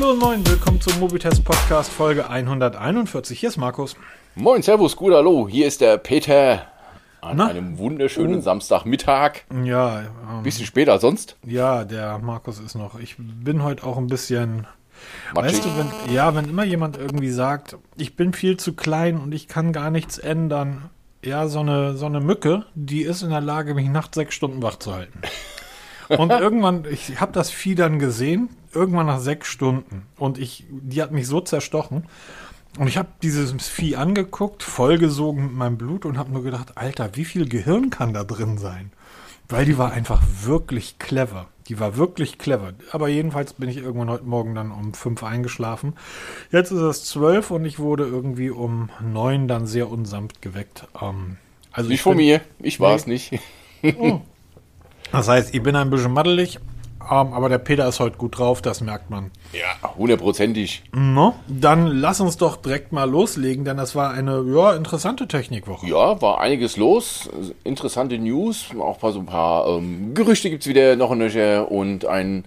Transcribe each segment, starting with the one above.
Hallo und moin, willkommen zum Mobitest Podcast Folge 141. Hier ist Markus. Moin, Servus, gut, hallo, hier ist der Peter. An Na? einem wunderschönen Oh. Samstagmittag. Ja, ähm, Bisschen später als sonst. ja, der Markus ist noch. Ich bin heute auch ein bisschen. Matschig. Weißt du, wenn, ja, wenn immer jemand irgendwie sagt, ich bin viel zu klein und ich kann gar nichts ändern. Ja, so eine, so eine Mücke, die ist in der Lage, mich nachts sechs Stunden wach zu halten. Und irgendwann, ich habe das Vieh dann gesehen, irgendwann nach sechs Stunden. Und ich, die hat mich so zerstochen. Und ich habe dieses Vieh angeguckt, vollgesogen mit meinem Blut und habe nur gedacht, Alter, wie viel Gehirn kann da drin sein? Weil die war einfach wirklich clever. Die war wirklich clever. Aber jedenfalls bin ich irgendwann heute Morgen dann um fünf eingeschlafen. Jetzt ist es zwölf und ich wurde irgendwie um neun dann sehr unsanft geweckt. Ähm, also Nicht ich von bin- mir, ich war es nicht. Das heißt, ich bin ein bisschen maddelig, ähm, aber der Peter ist heute gut drauf, das merkt man. Ja, hundertprozentig. No? Dann lass uns doch direkt mal loslegen, denn das war eine ja, interessante Technikwoche. Ja, war einiges los. Interessante News. Auch so ein paar ähm, Gerüchte gibt es wieder noch in Nöcher und ein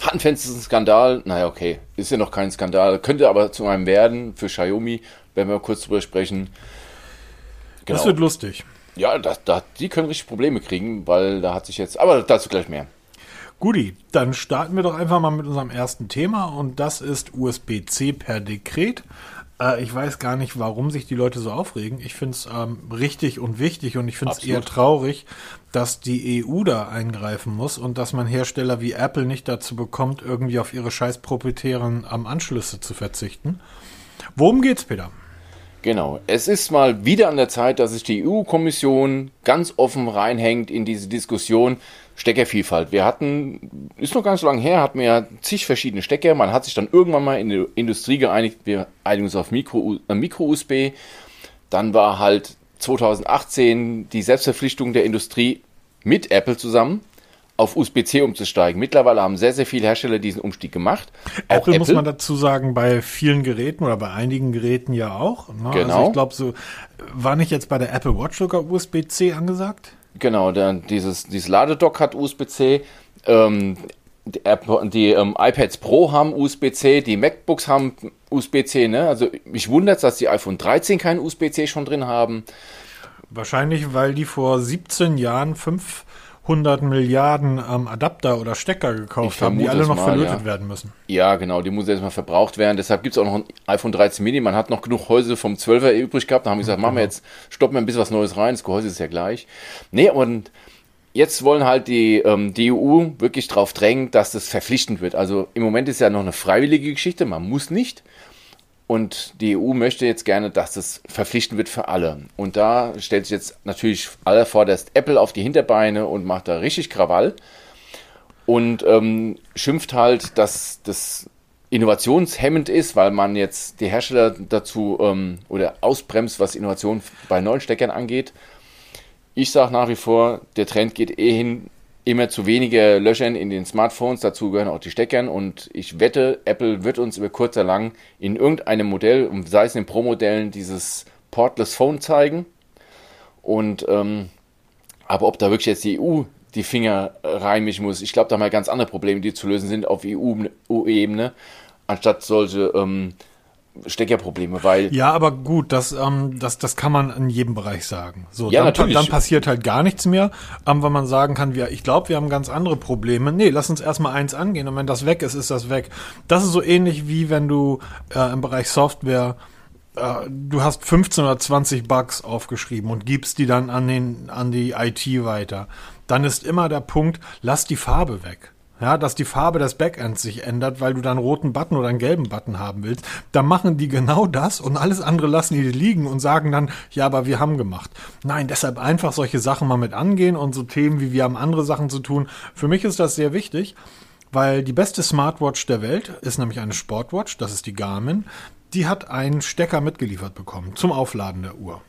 handfesten Skandal. Naja, okay, ist ja noch kein Skandal. Könnte aber zu einem werden für Xiaomi, wenn wir kurz drüber sprechen. Genau. Das wird lustig. Ja, das, das, die können richtig Probleme kriegen, weil da hat sich jetzt. Aber dazu gleich mehr. Guti, dann starten wir doch einfach mal mit unserem ersten Thema und das ist USB-C per Dekret. Äh, ich weiß gar nicht, warum sich die Leute so aufregen. Ich finde es ähm, richtig und wichtig und ich finde es eher traurig, dass die EU da eingreifen muss und dass man Hersteller wie Apple nicht dazu bekommt, irgendwie auf ihre scheiß proprietären ähm, Anschlüsse zu verzichten. Worum geht's, Peter? Genau. Es ist mal wieder an der Zeit, dass sich die EU-Kommission ganz offen reinhängt in diese Diskussion Steckervielfalt. Wir hatten, ist noch nicht so lange her, hatten wir ja zig verschiedene Stecker. Man hat sich dann irgendwann mal in der Industrie geeinigt, wir einigen uns auf Micro, äh, Micro-USB. Dann war halt 2018 die Selbstverpflichtung der Industrie mit Apple zusammen auf USB-C umzusteigen. Mittlerweile haben sehr, sehr viele Hersteller diesen Umstieg gemacht. Auch Apple, muss man dazu sagen, bei vielen Geräten oder bei einigen Geräten ja auch. Ne? Also Genau. ich glaube, so war nicht jetzt bei der Apple Watch sogar USB-C angesagt? Genau, dann dieses, dieses Ladedock hat USB-C. Ähm, die, die ähm, iPads Pro haben USB-C, die MacBooks haben USB-C. Ne? Also mich wundert dass die iPhone 13 kein USB-C schon drin haben. Wahrscheinlich, weil die vor 17 Jahren 500 Milliarden ähm, Adapter oder Stecker gekauft haben, die alle noch mal, verlötet ja. werden müssen. Ja, genau, die muss jetzt mal verbraucht werden. Deshalb gibt es auch noch ein iPhone 13 Mini. Man hat noch genug Häuser vom 12er übrig gehabt. Da haben wir gesagt, machen wir jetzt, stoppen wir ein bisschen was Neues rein. Das Gehäuse ist ja gleich. Nee, und jetzt wollen halt die, ähm, die EU wirklich drauf drängen, dass das verpflichtend wird. Also im Moment ist ja noch eine freiwillige Geschichte. Man muss nicht. Und die EU möchte jetzt gerne, dass das verpflichtend wird für alle. Und da stellt sich jetzt natürlich allervorderst Apple auf die Hinterbeine und macht da richtig Krawall und ähm, schimpft halt, dass das innovationshemmend ist, weil man jetzt die Hersteller dazu ähm, oder ausbremst, was Innovation bei neuen Steckern angeht. Ich sage nach wie vor, der Trend geht eh hin, immer zu weniger Löchern in den Smartphones, dazu gehören auch die Steckern und ich wette, Apple wird uns über kurz oder lang in irgendeinem Modell, sei es in Pro-Modellen, dieses Portless Phone zeigen. Und ähm, aber ob da wirklich jetzt die EU die Finger reinmischen muss, ich glaube, da haben wir ganz andere Probleme, die zu lösen sind auf EU-Ebene, anstatt solche ähm, Steckerprobleme, weil Ja, aber gut, das, ähm, das, das kann man in jedem Bereich sagen. So, Ja, dann, natürlich. dann passiert halt gar nichts mehr, ähm, weil man sagen kann, wir, ich glaube, wir haben ganz andere Probleme. Nee, lass uns erstmal eins angehen und wenn das weg ist, ist das weg. Das ist so ähnlich wie wenn du äh, im Bereich Software äh, du hast 15 oder 20 Bugs aufgeschrieben und gibst die dann an, den, an die IT weiter. Dann ist immer der Punkt, lass die Farbe weg. Ja, dass die Farbe des Backends sich ändert, weil du dann roten Button oder einen gelben Button haben willst. Da machen die genau das und alles andere lassen die liegen und sagen dann, ja, aber wir haben gemacht. Nein, deshalb einfach solche Sachen mal mit angehen und so Themen wie wir haben andere Sachen zu tun. Für mich ist das sehr wichtig, weil die beste Smartwatch der Welt ist nämlich eine Sportwatch, das ist die Garmin. Die hat einen Stecker mitgeliefert bekommen zum Aufladen der Uhr.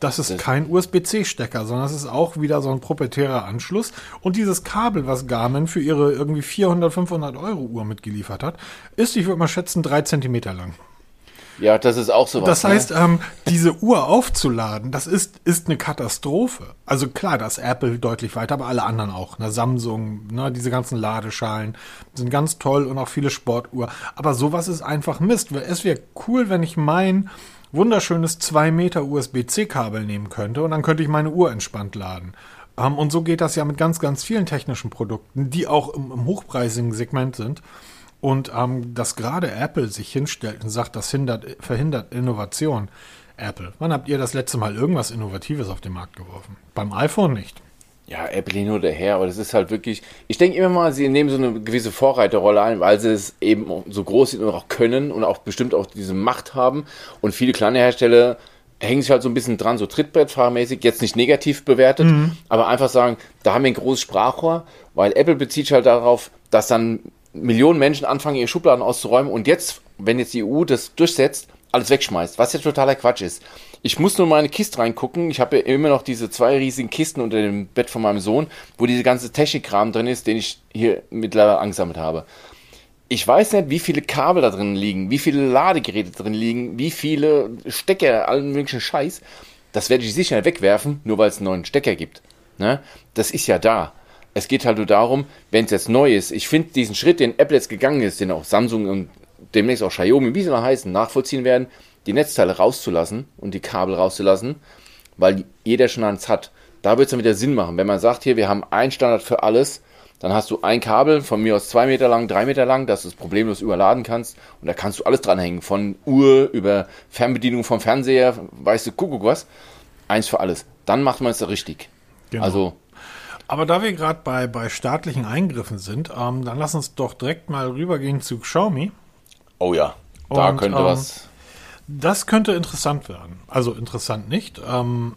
Das ist kein USB-C-Stecker, sondern es ist auch wieder so ein proprietärer Anschluss. Und dieses Kabel, was Garmin für ihre irgendwie 400, 500 Euro Uhr mitgeliefert hat, ist, ich würde mal schätzen, drei Zentimeter lang. Ja, das ist auch sowas. Das heißt, ne? ähm, diese Uhr aufzuladen, das ist, ist eine Katastrophe. Also klar, das Apple deutlich weiter, aber alle anderen auch. Ne? Samsung, ne? diese ganzen Ladeschalen sind ganz toll und auch viele Sportuhr. Aber sowas ist einfach Mist. Es wäre cool, wenn ich mein wunderschönes 2 Meter USB-C-Kabel nehmen könnte und dann könnte ich meine Uhr entspannt laden. Ähm, und so geht das ja mit ganz, ganz vielen technischen Produkten, die auch im, im hochpreisigen Segment sind. Und ähm, dass gerade Apple sich hinstellt und sagt, das hindert, verhindert Innovation. Apple, wann habt ihr das letzte Mal irgendwas Innovatives auf den Markt geworfen? Beim iPhone nicht. Ja, Apple hin oder her, aber das ist halt wirklich. Ich denke immer mal, sie nehmen so eine gewisse Vorreiterrolle ein, weil sie es eben so groß sind und auch können und auch bestimmt auch diese Macht haben. Und viele kleine Hersteller hängen sich halt so ein bisschen dran, so Trittbrettfahrmäßig, jetzt nicht negativ bewertet, mhm. aber einfach sagen, da haben wir ein großes Sprachrohr, weil Apple bezieht sich halt darauf, dass dann Millionen Menschen anfangen, ihre Schubladen auszuräumen und jetzt, wenn jetzt die EU das durchsetzt, alles wegschmeißt, was ja totaler Quatsch ist. Ich muss nur mal in eine Kiste reingucken. Ich habe ja immer noch diese zwei riesigen Kisten unter dem Bett von meinem Sohn, wo diese ganze Technikkram drin ist, den ich hier mittlerweile angesammelt habe. Ich weiß nicht, wie viele Kabel da drin liegen, wie viele Ladegeräte drin liegen, wie viele Stecker, allen möglichen Scheiß. Das werde ich sicher wegwerfen, nur weil es einen neuen Stecker gibt. Ne? Das ist ja da. Es geht halt nur darum, wenn es jetzt neu ist. Ich finde diesen Schritt, den Apple jetzt gegangen ist, den auch Samsung und demnächst auch Xiaomi, wie sie noch heißen, nachvollziehen werden, die Netzteile rauszulassen und die Kabel rauszulassen, weil jeder schon eins hat. Da wird es dann wieder Sinn machen. Wenn man sagt, hier, wir haben einen Standard für alles, dann hast du ein Kabel, von mir aus zwei Meter lang, drei Meter lang, dass du es problemlos überladen kannst. Und da kannst du alles dranhängen. Von Uhr über Fernbedienung vom Fernseher, weißt du, guck, was. Eins für alles. Dann macht man es richtig. Genau. Also aber da wir gerade bei, bei staatlichen Eingriffen sind, ähm, dann lass uns doch direkt mal rübergehen zu Xiaomi. Oh ja, da Und, könnte ähm, was. Das könnte interessant werden. Also interessant nicht. Ähm,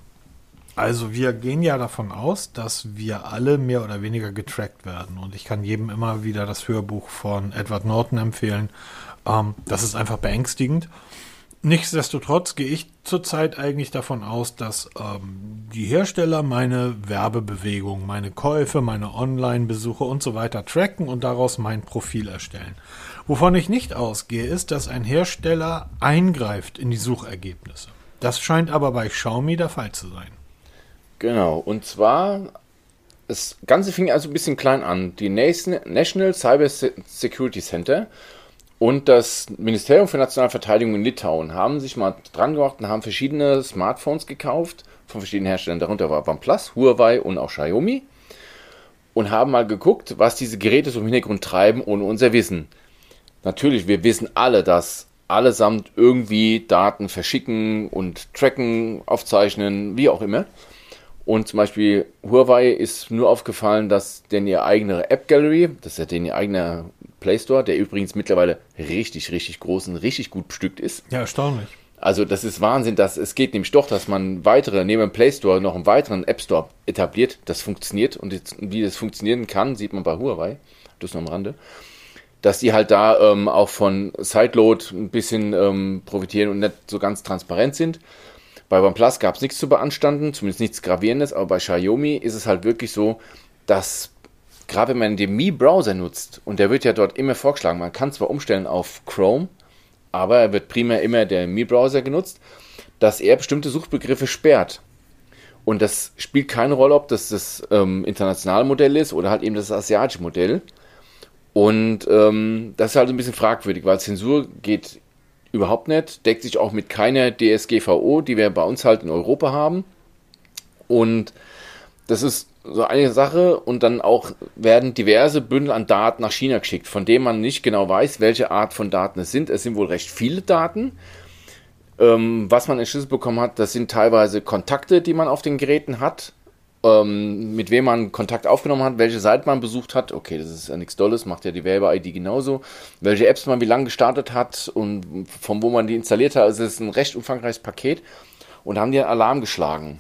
also wir gehen ja davon aus, dass wir alle mehr oder weniger getrackt werden. Und ich kann jedem immer wieder das Hörbuch von Edward Norton empfehlen. Ähm, das ist einfach beängstigend. Nichtsdestotrotz gehe ich zurzeit eigentlich davon aus, dass ähm, die Hersteller meine Werbebewegung, meine Käufe, meine Online-Besuche und so weiter tracken und daraus mein Profil erstellen. Wovon ich nicht ausgehe, ist, dass ein Hersteller eingreift in die Suchergebnisse. Das scheint aber bei Xiaomi der Fall zu sein. Genau, und zwar, das Ganze fing also ein bisschen klein an. Die National Cyber Security Center und das Ministerium für Nationale Verteidigung in Litauen haben sich mal dran gemacht und haben verschiedene Smartphones gekauft von verschiedenen Herstellern. Darunter war OnePlus, Huawei und auch Xiaomi. Und haben mal geguckt, was diese Geräte so im Hintergrund treiben, ohne unser Wissen. Natürlich, wir wissen alle, dass allesamt irgendwie Daten verschicken und tracken, aufzeichnen, wie auch immer. Und zum Beispiel Huawei ist nur aufgefallen, dass denn ihr eigene App Gallery, das ist ja den ihr eigener Play Store, der übrigens mittlerweile richtig, richtig groß und richtig gut bestückt ist. Ja, erstaunlich. Also das ist Wahnsinn, dass es geht nämlich doch, dass man weitere, neben dem Play Store noch einen weiteren App Store etabliert. Das funktioniert und jetzt, wie das funktionieren kann, sieht man bei Huawei. Das nur am Rande. Dass die halt da ähm, auch von Sideload ein bisschen ähm, profitieren und nicht so ganz transparent sind. Bei OnePlus gab es nichts zu beanstanden, zumindest nichts Gravierendes, aber bei Xiaomi ist es halt wirklich so, dass gerade wenn man den Mi-Browser nutzt, und der wird ja dort immer vorgeschlagen, man kann zwar umstellen auf Chrome, aber er wird primär immer der Mi-Browser genutzt, dass er bestimmte Suchbegriffe sperrt. Und das spielt keine Rolle, ob das das ähm, internationale Modell ist oder halt eben das asiatische Modell. Und ähm, das ist halt ein bisschen fragwürdig, weil Zensur geht überhaupt nicht, deckt sich auch mit keiner DSGVO, die wir bei uns halt in Europa haben. Und das ist so eine Sache und dann auch werden diverse Bündel an Daten nach China geschickt, von denen man nicht genau weiß, welche Art von Daten es sind. Es sind wohl recht viele Daten. Ähm, was man entschlüsselt bekommen hat, das sind teilweise Kontakte, die man auf den Geräten hat, ähm, mit wem man Kontakt aufgenommen hat, welche Seite man besucht hat. Okay, das ist ja nichts Dolles, macht ja die Werbe-ID genauso. Welche Apps man wie lange gestartet hat und von wo man die installiert hat. Also es ist ein recht umfangreiches Paket und haben die einen Alarm geschlagen.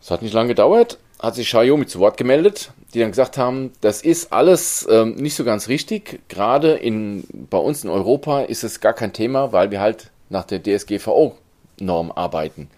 Es hat nicht lange gedauert, hat sich Xiaomi zu Wort gemeldet, die dann gesagt haben, das ist alles ähm, nicht so ganz richtig. Gerade in, bei uns in Europa ist es gar kein Thema, weil wir halt nach der DSGVO-Norm arbeiten.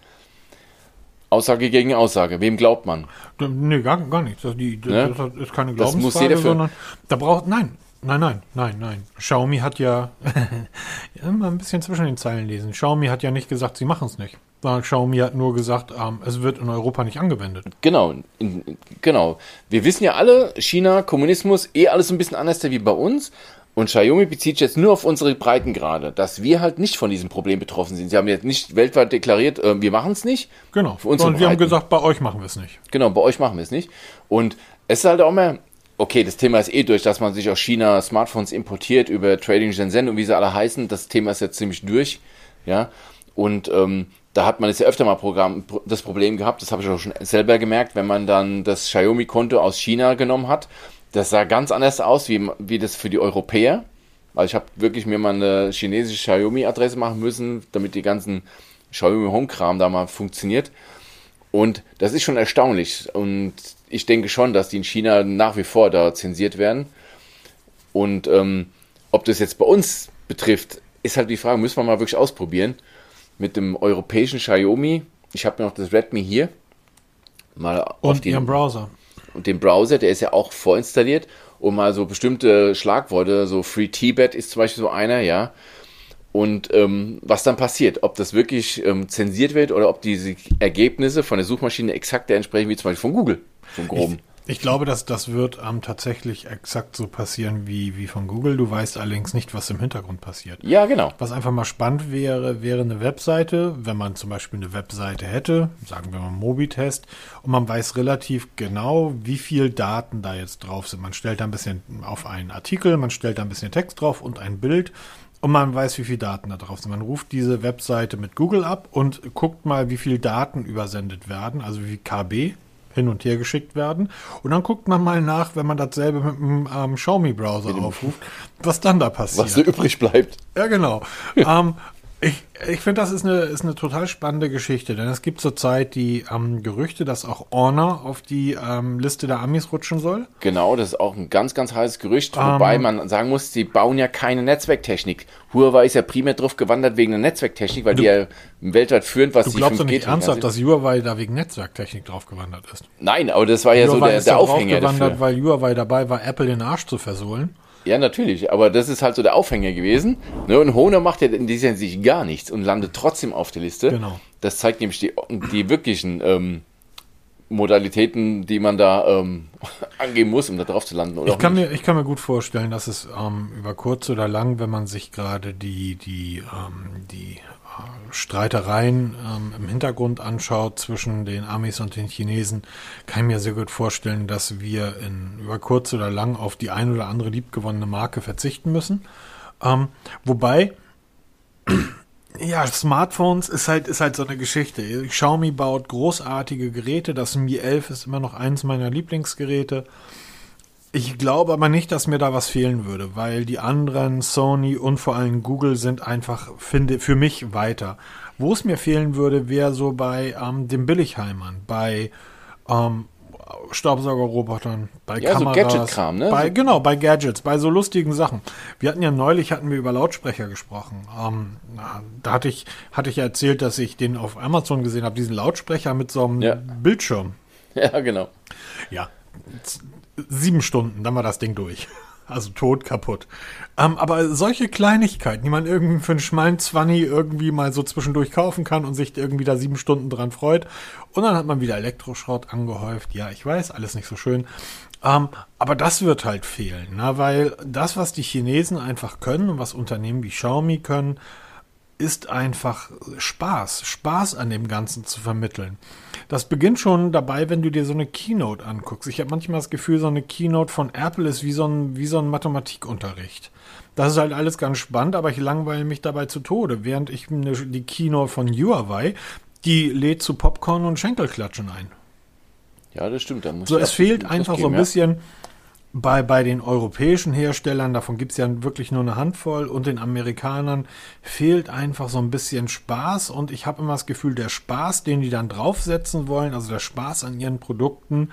Aussage gegen Aussage. Wem glaubt man? Nee, gar, gar nicht. Das, die, ne? das ist keine Glaubensfrage, sondern da braucht, nein, Nein, nein, nein, nein. Xiaomi hat ja, immer ein bisschen zwischen den Zeilen lesen. Xiaomi hat ja nicht gesagt, sie machen es nicht. Sondern Xiaomi hat nur gesagt, ähm, es wird in Europa nicht angewendet. Genau, in, genau. Wir wissen ja alle, China, Kommunismus, eh alles ein bisschen anders wie bei uns. Und Xiaomi bezieht sich jetzt nur auf unsere Breitengrade, dass wir halt nicht von diesem Problem betroffen sind. Sie haben jetzt nicht weltweit deklariert, äh, wir machen es nicht. Genau. Und wir haben gesagt, bei euch machen wir es nicht. Genau, bei euch machen wir es nicht. Und es ist halt auch mehr, okay, das Thema ist eh durch, dass man sich aus China Smartphones importiert über Trading Shenzhen und wie sie alle heißen. Das Thema ist jetzt ziemlich durch. Ja. Und ähm, da hat man jetzt ja öfter mal Programm, das Problem gehabt, das habe ich auch schon selber gemerkt, wenn man dann das Xiaomi-Konto aus China genommen hat. Das sah ganz anders aus, wie, wie das für die Europäer. Also ich habe wirklich mir mal eine chinesische Xiaomi-Adresse machen müssen, damit die ganzen Xiaomi Home-Kram da mal funktioniert. Und das ist schon erstaunlich. Und ich denke schon, dass die in China nach wie vor da zensiert werden. Und ähm, ob das jetzt bei uns betrifft, ist halt die Frage, müssen wir mal wirklich ausprobieren. Mit dem europäischen Xiaomi, ich habe mir noch das Redmi hier. Mal und ihrem Browser. Und den Browser, der ist ja auch vorinstalliert. Und mal so bestimmte Schlagworte, so Free Tibet ist zum Beispiel so einer, ja und ähm, was dann passiert, ob das wirklich ähm, zensiert wird oder ob diese Ergebnisse von der Suchmaschine exakt der entsprechen wie zum Beispiel von Google, von groben. Ich, ich glaube, dass das wird ähm, tatsächlich exakt so passieren wie, wie von Google. Du weißt allerdings nicht, was im Hintergrund passiert. Ja, genau. Was einfach mal spannend wäre, wäre eine Webseite, wenn man zum Beispiel eine Webseite hätte, sagen wir mal Mobitest, und man weiß relativ genau, wie viel Daten da jetzt drauf sind. Man stellt da ein bisschen auf einen Artikel, man stellt da ein bisschen Text drauf und ein Bild und man weiß, wie viele Daten da drauf sind. Man ruft diese Webseite mit Google ab und guckt mal, wie viele Daten übersendet werden, also wie KB hin und her geschickt werden. Und dann guckt man mal nach, wenn man dasselbe mit dem ähm, Xiaomi-Browser aufruft, was dann da passiert. Was so übrig bleibt. Ja, genau. ähm, ich, ich finde, das ist eine, ist eine total spannende Geschichte, denn es gibt zurzeit die ähm, Gerüchte, dass auch Honor auf die ähm, Liste der Amis rutschen soll. Genau, das ist auch ein ganz, ganz heißes Gerücht, ähm, wobei man sagen muss, sie bauen ja keine Netzwerktechnik. Huawei ist ja primär drauf gewandert wegen der Netzwerktechnik, weil du, die ja weltweit führend, was du glaubst doch nicht ernsthaft, dass Huawei da wegen Netzwerktechnik drauf gewandert ist? Nein, aber das war ja Huawei so der, ist der Aufhänger drauf gewandert, dafür. weil Huawei dabei war, Apple den Arsch zu versohlen. Ja, natürlich, aber das ist halt so der Aufhänger gewesen. Ne? Und Honor macht ja in dieser Hinsicht gar nichts und landet trotzdem auf der Liste. Genau. Das zeigt nämlich die, die wirklichen ähm, Modalitäten, die man da ähm, angeben muss, um da drauf zu landen. Oder ich, kann mir, ich kann mir gut vorstellen, dass es ähm, über kurz oder lang, wenn man sich gerade die, die, ähm, die Streitereien ähm, im Hintergrund anschaut zwischen den Amis und den Chinesen, kann ich mir sehr gut vorstellen, dass wir in, über kurz oder lang auf die ein oder andere liebgewonnene Marke verzichten müssen. Ähm, wobei, ja, Smartphones ist halt, ist halt so eine Geschichte. Xiaomi baut großartige Geräte. Das Mi 11 ist immer noch eins meiner Lieblingsgeräte. Ich glaube aber nicht, dass mir da was fehlen würde, weil die anderen, Sony und vor allem Google sind einfach, finde, für mich weiter. Wo es mir fehlen würde, wäre so bei ähm, den Billigheimern, bei ähm, Staubsaugerrobotern, bei ja, Kameras, so Gadget-Kram, ne? Bei, genau, bei Gadgets, bei so lustigen Sachen. Wir hatten ja neulich hatten wir über Lautsprecher gesprochen. Ähm, da hatte ich hatte ich erzählt, dass ich den auf Amazon gesehen habe, diesen Lautsprecher mit so einem ja. Bildschirm. Ja, genau. Ja, sieben Stunden, dann war das Ding durch. Also tot, kaputt. Ähm, aber solche Kleinigkeiten, die man irgendwie für einen schmalen Zwanni irgendwie mal so zwischendurch kaufen kann und sich irgendwie da sieben Stunden dran freut. Und dann hat man wieder Elektroschrott angehäuft. Ja, ich weiß, alles nicht so schön. Ähm, aber das wird halt fehlen, na, weil das, was die Chinesen einfach können und was Unternehmen wie Xiaomi können, ist einfach Spaß, Spaß an dem Ganzen zu vermitteln. Das beginnt schon dabei, wenn du dir so eine Keynote anguckst. Ich habe manchmal das Gefühl, so eine Keynote von Apple ist wie so ein, wie so ein Mathematikunterricht. Das ist halt alles ganz spannend, aber ich langweile mich dabei zu Tode, während ich die Keynote von Huawei, die lädt zu Popcorn und Schenkelklatschen ein. Ja, das stimmt. So, es fehlt einfach geben, so ein bisschen, ja bei, bei den europäischen Herstellern, davon gibt es ja wirklich nur eine Handvoll, und den Amerikanern fehlt einfach so ein bisschen Spaß. Und ich habe immer das Gefühl, der Spaß, den die dann draufsetzen wollen, also der Spaß an ihren Produkten,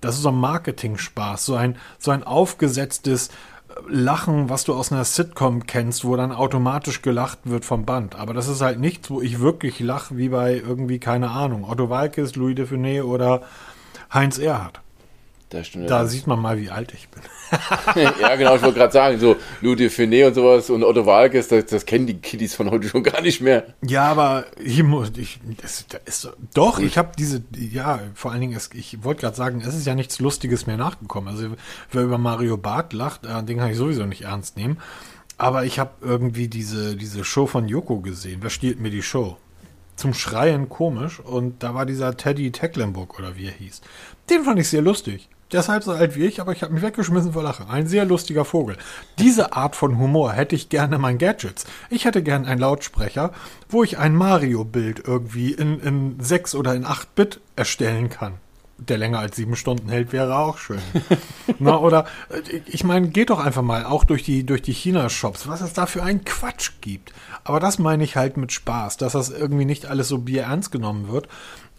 das ist so ein Marketing-Spaß, so ein, so ein aufgesetztes äh, Lachen, was du aus einer Sitcom kennst, wo dann automatisch gelacht wird vom Band. Aber das ist halt nichts, wo ich wirklich lache, wie bei irgendwie, keine Ahnung, Otto Walkes, Louis de Funès oder Heinz Erhardt. Da, Da sieht man mal, wie alt ich bin. ja, genau, ich wollte gerade sagen, so Ludwig Finet und sowas und Otto Walkes, das, das kennen die Kiddies von heute schon gar nicht mehr. Ja, aber ich muss, ich, das, das ist, doch, ich habe diese, ja, vor allen Dingen, es, ich wollte gerade sagen, es ist ja nichts Lustiges mehr nachgekommen. Also, wer über Mario Barth lacht, äh, den kann ich sowieso nicht ernst nehmen. Aber ich habe irgendwie diese, diese Show von Joko gesehen. Wer stiehlt mir die Show? Zum Schreien komisch. Und da war dieser Teddy Tecklenburg oder wie er hieß. Den fand ich sehr lustig. Der ist halb so alt wie ich, aber ich habe mich weggeschmissen vor Lachen. Ein sehr lustiger Vogel. Diese Art von Humor hätte ich gerne in meinen Gadgets. Ich hätte gerne einen Lautsprecher, wo ich ein Mario-Bild irgendwie in, in 6 oder in 8 Bit erstellen kann. Der länger als sieben Stunden hält, wäre auch schön. Na, oder äh, ich meine, geht doch einfach mal auch durch die, durch die China-Shops, was es da für einen Quatsch gibt. Aber das meine ich halt mit Spaß, dass das irgendwie nicht alles so bierernst genommen wird.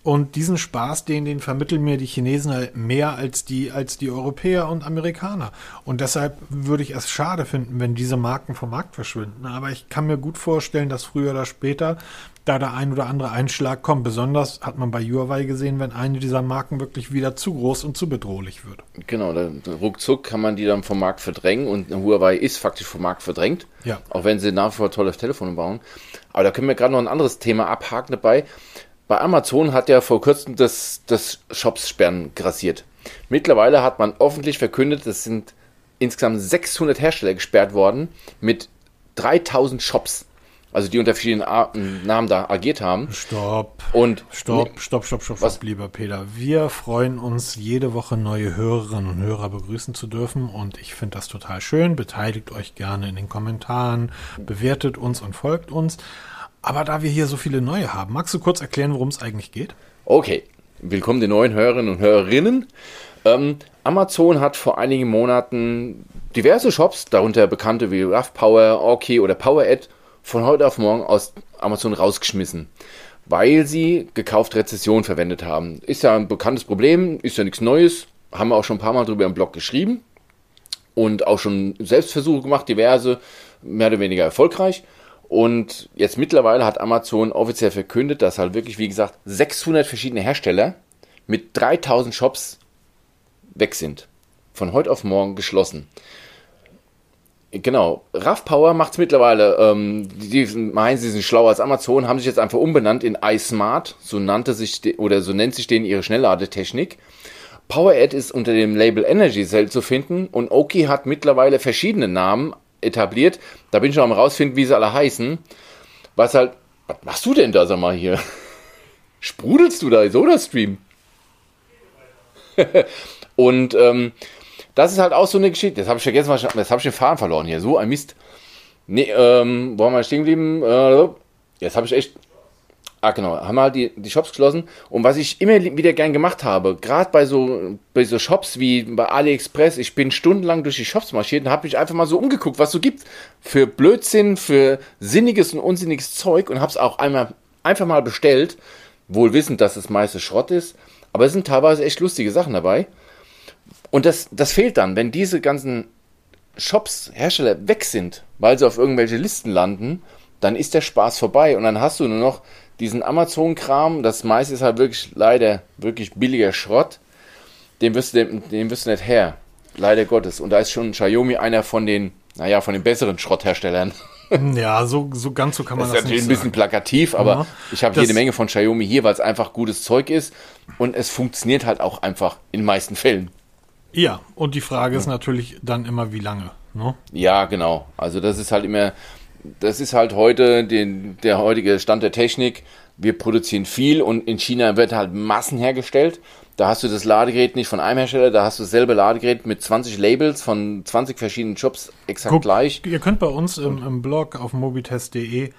Und diesen Spaß, den, den vermitteln mir die Chinesen halt mehr als die, als die Europäer und Amerikaner. Und deshalb würde ich es schade finden, wenn diese Marken vom Markt verschwinden. Aber ich kann mir gut vorstellen, dass früher oder später da der ein oder andere Einschlag kommt. Besonders hat man bei Huawei gesehen, wenn eine dieser Marken wirklich wieder zu groß und zu bedrohlich wird. Genau, da, ruckzuck kann man die dann vom Markt verdrängen und Huawei ist faktisch vom Markt verdrängt. Ja. Auch wenn sie nach wie vor tolle Telefone bauen. Aber da können wir gerade noch ein anderes Thema abhaken dabei. Bei Amazon hat ja vor kurzem das, das Shops-Sperren grassiert. Mittlerweile hat man öffentlich verkündet, es sind insgesamt 600 Hersteller gesperrt worden mit 3000 Shops. Also die unter verschiedenen A Namen da agiert haben. Stopp. Und Stopp, stopp, stopp, stopp, Was? stopp, lieber Peter. Wir freuen uns, jede Woche neue Hörerinnen und Hörer begrüßen zu dürfen und ich finde das total schön. Beteiligt euch gerne in den Kommentaren, bewertet uns und folgt uns. Aber da wir hier so viele neue haben, magst du kurz erklären, worum es eigentlich geht? Okay, willkommen den neuen Hörerinnen und Hörerinnen. Ähm, Amazon hat vor einigen Monaten diverse Shops, darunter bekannte wie Rough Power, Orky oder PowerAd, von heute auf morgen aus Amazon rausgeschmissen, weil sie gekauft Rezession verwendet haben. Ist ja ein bekanntes Problem, ist ja nichts Neues, haben wir auch schon ein paar Mal drüber im Blog geschrieben und auch schon Selbstversuche gemacht, diverse, mehr oder weniger erfolgreich. Und jetzt mittlerweile hat Amazon offiziell verkündet, dass halt wirklich, wie gesagt, 600 verschiedene Hersteller mit 3000 Shops weg sind. Von heute auf morgen geschlossen. Genau, RAV Power macht es mittlerweile, ähm, die meinen, sie sind schlauer als Amazon, haben sich jetzt einfach umbenannt in iSmart, so nannte sich, de- oder so nennt sich denen ihre Schnellladetechnik. PowerAd ist unter dem Label Energy Cell zu finden und Oki hat mittlerweile verschiedene Namen etabliert. Da bin ich noch am rausfinden, wie sie alle heißen. Was halt, was machst du denn da, sag mal hier? Sprudelst du da Soda-Stream? und ähm, das ist halt auch so eine Geschichte. Jetzt habe ich vergessen, was ich, jetzt habe ich den Faden verloren hier. So ein Mist. Nee, ähm, wo haben wir stehen geblieben? Äh, jetzt habe ich echt. Ah, genau. Haben wir halt die, die Shops geschlossen. Und was ich immer wieder gern gemacht habe, gerade bei so, bei so Shops wie bei AliExpress, ich bin stundenlang durch die Shops marschiert und habe mich einfach mal so umgeguckt, was so gibt. Für Blödsinn, für sinniges und unsinniges Zeug und habe es auch einmal einfach mal bestellt. Wohl wissend, dass das meiste Schrott ist. Aber es sind teilweise echt lustige Sachen dabei. Und das, das fehlt dann, wenn diese ganzen Shops, Hersteller weg sind, weil sie auf irgendwelche Listen landen, dann ist der Spaß vorbei und dann hast du nur noch diesen Amazon-Kram, das meiste ist halt wirklich leider wirklich billiger Schrott, den wirst du, den, den wirst du nicht her. Leider Gottes. Und da ist schon Xiaomi einer von den, naja, von den besseren Schrottherstellern. Ja, so, so ganz so kann man Das ist das, natürlich ein bisschen sagen. plakativ, aber Ja. ich habe jede Menge von Xiaomi hier, weil es einfach gutes Zeug ist und es funktioniert halt auch einfach in den meisten Fällen. Ja, und die Frage ist natürlich dann immer, wie lange. Ne? Ja, genau. Also das ist halt immer, das ist halt heute den, der heutige Stand der Technik. Wir produzieren viel und in China wird halt Massen hergestellt. Da hast du das Ladegerät nicht von einem Hersteller, da hast du dasselbe Ladegerät mit 20 Labels von 20 verschiedenen Shops exakt Guck, gleich. Ihr könnt bei uns im, im Blog auf mobitest.de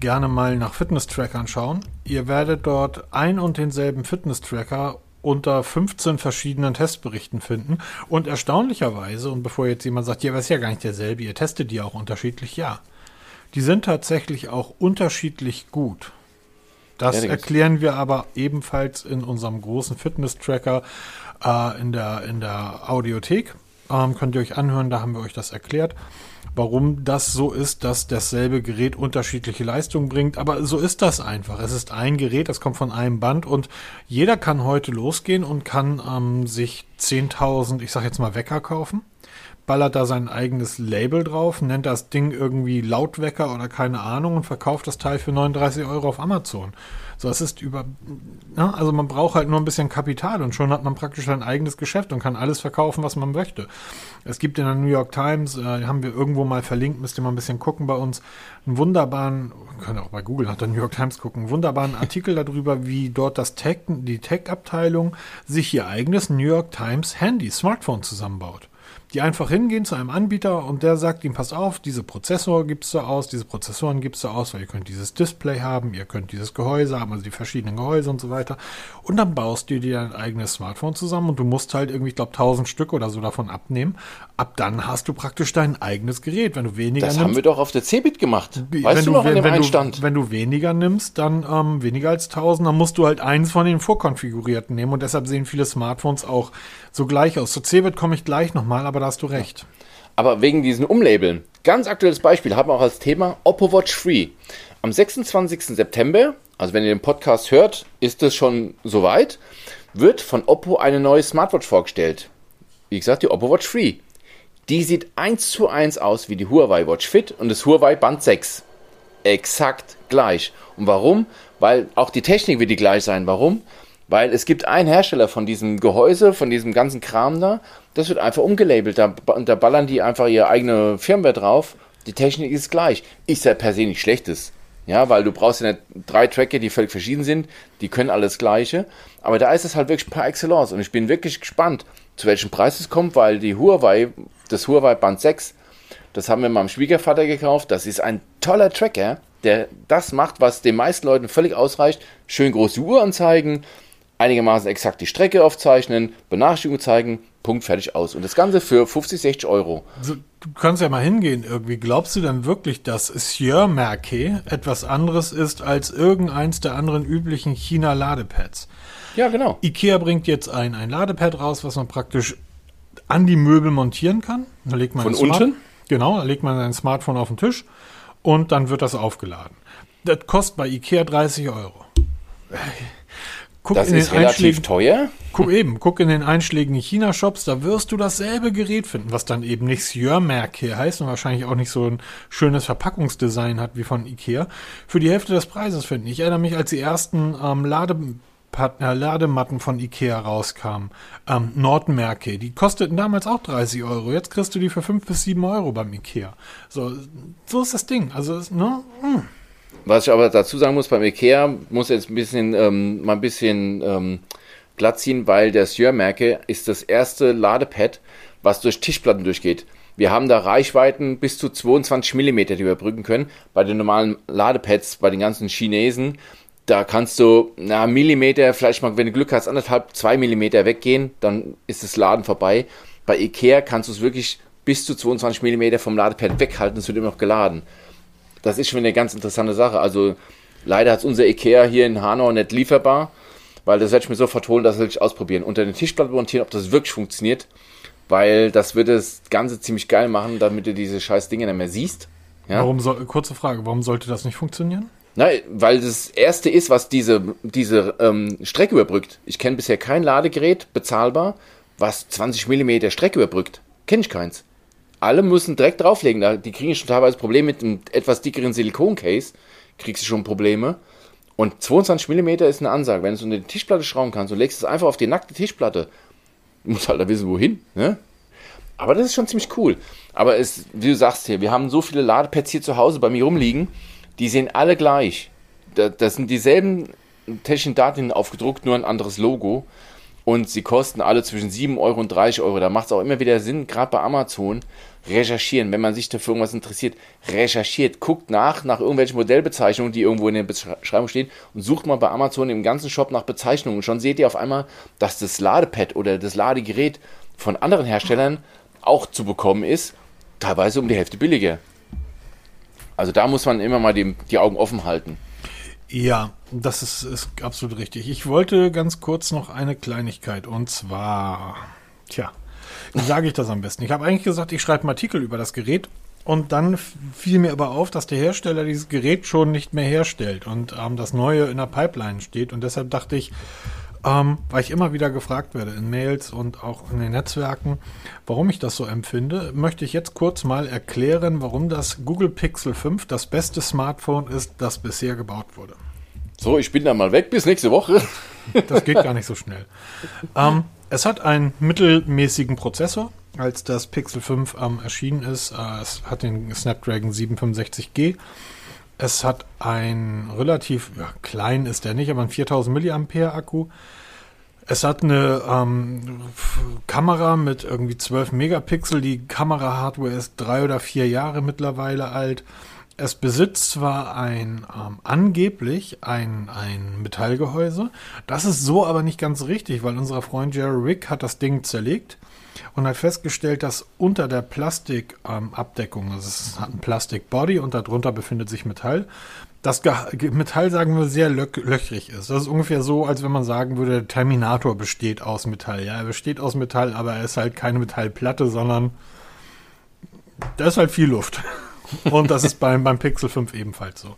gerne mal nach Fitness-Trackern schauen. Ihr werdet dort ein und denselben Fitness-Tracker unter 15 verschiedenen Testberichten finden. Und erstaunlicherweise, und bevor jetzt jemand sagt, ja, das ist ja gar nicht derselbe, ihr testet die auch unterschiedlich, ja. Die sind tatsächlich auch unterschiedlich gut. Das Ja, erklären wir aber ebenfalls in unserem großen Fitness-Tracker äh, in, der, in der Audiothek. ähm, könnt ihr euch anhören, da haben wir euch das erklärt warum das so ist, dass dasselbe Gerät unterschiedliche Leistungen bringt. Aber so ist das einfach. Es ist ein Gerät, das kommt von einem Band und jeder kann heute losgehen und kann ähm, sich 10.000, ich sag jetzt mal Wecker kaufen ballert da sein eigenes Label drauf, nennt das Ding irgendwie Lautwecker oder keine Ahnung und verkauft das Teil für 39 Euro auf Amazon. So, es ist über, ja, also man braucht halt nur ein bisschen Kapital und schon hat man praktisch ein eigenes Geschäft und kann alles verkaufen, was man möchte. Es gibt in der New York Times, äh, haben wir irgendwo mal verlinkt, müsst ihr mal ein bisschen gucken bei uns, einen wunderbaren, können auch bei Google nach der New York Times gucken, einen wunderbaren Artikel darüber, wie dort das Tech, die Tech-Abteilung sich ihr eigenes New York Times Handy, Smartphone zusammenbaut die einfach hingehen zu einem Anbieter und der sagt ihm, pass auf, diese Prozessor gibst du aus, diese Prozessoren gibst du aus, weil ihr könnt dieses Display haben, ihr könnt dieses Gehäuse haben, also die verschiedenen Gehäuse und so weiter. Und dann baust du dir dein eigenes Smartphone zusammen und du musst halt irgendwie, ich glaube, 1000 Stück oder so davon abnehmen. Ab dann hast du praktisch dein eigenes Gerät. Wenn du weniger das nimmst, haben wir doch auf der Cebit gemacht. Weißt wenn du, noch wenn, an dem wenn Einstand? Du, wenn du weniger nimmst, dann ähm, weniger als 1000, dann musst du halt eins von den vorkonfigurierten nehmen und deshalb sehen viele Smartphones auch so gleich aus. Zu Cebit komme ich gleich nochmal, aber da hast du recht. Aber wegen diesen Umlabeln, ganz aktuelles Beispiel, haben wir auch als Thema Oppo Watch Free. Am 26. September, also wenn ihr den Podcast hört, ist es schon soweit, wird von Oppo eine neue Smartwatch vorgestellt. Wie gesagt, die Oppo Watch Free. Die sieht eins zu eins aus wie die Huawei Watch Fit und das Huawei Band 6. Exakt gleich. Und warum? Weil auch die Technik wird die gleich sein. Warum? Weil es gibt einen Hersteller von diesem Gehäuse, von diesem ganzen Kram da, das wird einfach umgelabelt. Da, da ballern die einfach ihre eigene Firmware drauf. Die Technik ist gleich. Ist ja per se nicht schlechtes. Ja, weil du brauchst ja drei Tracker, die völlig verschieden sind. Die können alles Gleiche. Aber da ist es halt wirklich par excellence. Und ich bin wirklich gespannt, zu welchem Preis es kommt, weil die Huawei, das Huawei Band 6, das haben wir meinem Schwiegervater gekauft. Das ist ein toller Tracker, der das macht, was den meisten Leuten völlig ausreicht. Schön große Uhr anzeigen, einigermaßen exakt die Strecke aufzeichnen, Benachrichtigungen zeigen, Punkt, fertig aus. Und das Ganze für 50, 60 Euro. Also, du kannst ja mal hingehen irgendwie. Glaubst du denn wirklich, dass Sieur Merke etwas anderes ist als irgendeins der anderen üblichen China-Ladepads? Ja, genau. Ikea bringt jetzt ein, ein Ladepad raus, was man praktisch an die Möbel montieren kann. Da legt man Von unten? Genau, da legt man sein Smartphone auf den Tisch und dann wird das aufgeladen. Das kostet bei Ikea 30 Euro. Guck das ist relativ teuer. Guck eben, guck in den einschlägigen China-Shops, da wirst du dasselbe Gerät finden, was dann eben nicht Sjömerk heißt und wahrscheinlich auch nicht so ein schönes Verpackungsdesign hat wie von Ikea, für die Hälfte des Preises finden. Ich erinnere mich, als die ersten ähm, Lade äh, Ladematten von Ikea rauskamen, ähm, Nordmerke, die kosteten damals auch 30 Euro. Jetzt kriegst du die für 5 bis 7 Euro beim Ikea. So, so ist das Ding. Also, ne? Hm. Was ich aber dazu sagen muss, beim Ikea muss jetzt ein bisschen, ähm, mal ein bisschen ähm, glatt ziehen, weil der Sjömerke ist das erste Ladepad, was durch Tischplatten durchgeht. Wir haben da Reichweiten bis zu 22 mm, die wir überbrücken können. Bei den normalen Ladepads, bei den ganzen Chinesen, da kannst du na, Millimeter, vielleicht mal, wenn du Glück hast, anderthalb, zwei Millimeter weggehen, dann ist das Laden vorbei. Bei Ikea kannst du es wirklich bis zu 22 mm vom Ladepad weghalten, es wird immer noch geladen. Das ist schon eine ganz interessante Sache. Also leider hat unser Ikea hier in Hanau nicht lieferbar, weil das werde ich mir so vertonen, das will ich ausprobieren. Unter den Tischplatten montieren, ob das wirklich funktioniert, weil das würde das Ganze ziemlich geil machen, damit du diese scheiß Dinge nicht mehr siehst. Ja? Warum soll, kurze Frage, warum sollte das nicht funktionieren? Nein, weil das erste ist, was diese, diese ähm, Strecke überbrückt. Ich kenne bisher kein Ladegerät, bezahlbar, was 20 mm Strecke überbrückt. Kenne ich keins alle müssen direkt drauflegen. Die kriegen schon teilweise Probleme mit einem etwas dickeren Silikoncase. Kriegst du schon Probleme. Und 22 mm ist eine Ansage. Wenn du es unter die Tischplatte schrauben kannst und legst es einfach auf die nackte Tischplatte, du musst halt da wissen, wohin. Ne? Aber das ist schon ziemlich cool. Aber es, wie du sagst hier, wir haben so viele Ladepads hier zu Hause bei mir rumliegen, die sehen alle gleich. Das sind dieselben technischen Daten aufgedruckt, nur ein anderes Logo. Und sie kosten alle zwischen 7 Euro und 30 Euro. Da macht es auch immer wieder Sinn, gerade bei Amazon, recherchieren, wenn man sich dafür irgendwas interessiert, recherchiert, guckt nach, nach irgendwelchen Modellbezeichnungen, die irgendwo in der Beschreibung stehen und sucht mal bei Amazon im ganzen Shop nach Bezeichnungen. Und schon seht ihr auf einmal, dass das Ladepad oder das Ladegerät von anderen Herstellern auch zu bekommen ist, teilweise um die Hälfte billiger. Also da muss man immer mal die, die Augen offen halten. Ja, das ist, ist absolut richtig. Ich wollte ganz kurz noch eine Kleinigkeit und zwar, tja, Wie sage ich das am besten? Ich habe eigentlich gesagt, ich schreibe einen Artikel über das Gerät und dann fiel mir aber auf, dass der Hersteller dieses Gerät schon nicht mehr herstellt und ähm, das neue in der Pipeline steht. Und deshalb dachte ich, ähm, weil ich immer wieder gefragt werde in Mails und auch in den Netzwerken, warum ich das so empfinde, möchte ich jetzt kurz mal erklären, warum das Google Pixel 5 das beste Smartphone ist, das bisher gebaut wurde. So, ich bin dann mal weg bis nächste Woche. Das geht gar nicht so schnell. Ähm, es hat einen mittelmäßigen Prozessor, als das Pixel 5 ähm, erschienen ist. Äh, es hat den Snapdragon 765G. Es hat ein relativ, ja, klein ist der nicht, aber ein 4000 mAh Akku. Es hat eine ähm, Kamera mit irgendwie 12 Megapixel. Die Kamera-Hardware ist drei oder vier Jahre mittlerweile alt. Es besitzt zwar ein ähm, angeblich ein, ein Metallgehäuse. Das ist so aber nicht ganz richtig, weil unser Freund Jerry Rick hat das Ding zerlegt und hat festgestellt, dass unter der Plastikabdeckung, ähm, also es hat ein Plastikbody und darunter befindet sich Metall, das Ge Metall, sagen wir, sehr lö löchrig ist. Das ist ungefähr so, als wenn man sagen würde, der Terminator besteht aus Metall. Ja, er besteht aus Metall, aber er ist halt keine Metallplatte, sondern da ist halt viel Luft. Und das ist beim, beim Pixel 5 ebenfalls so.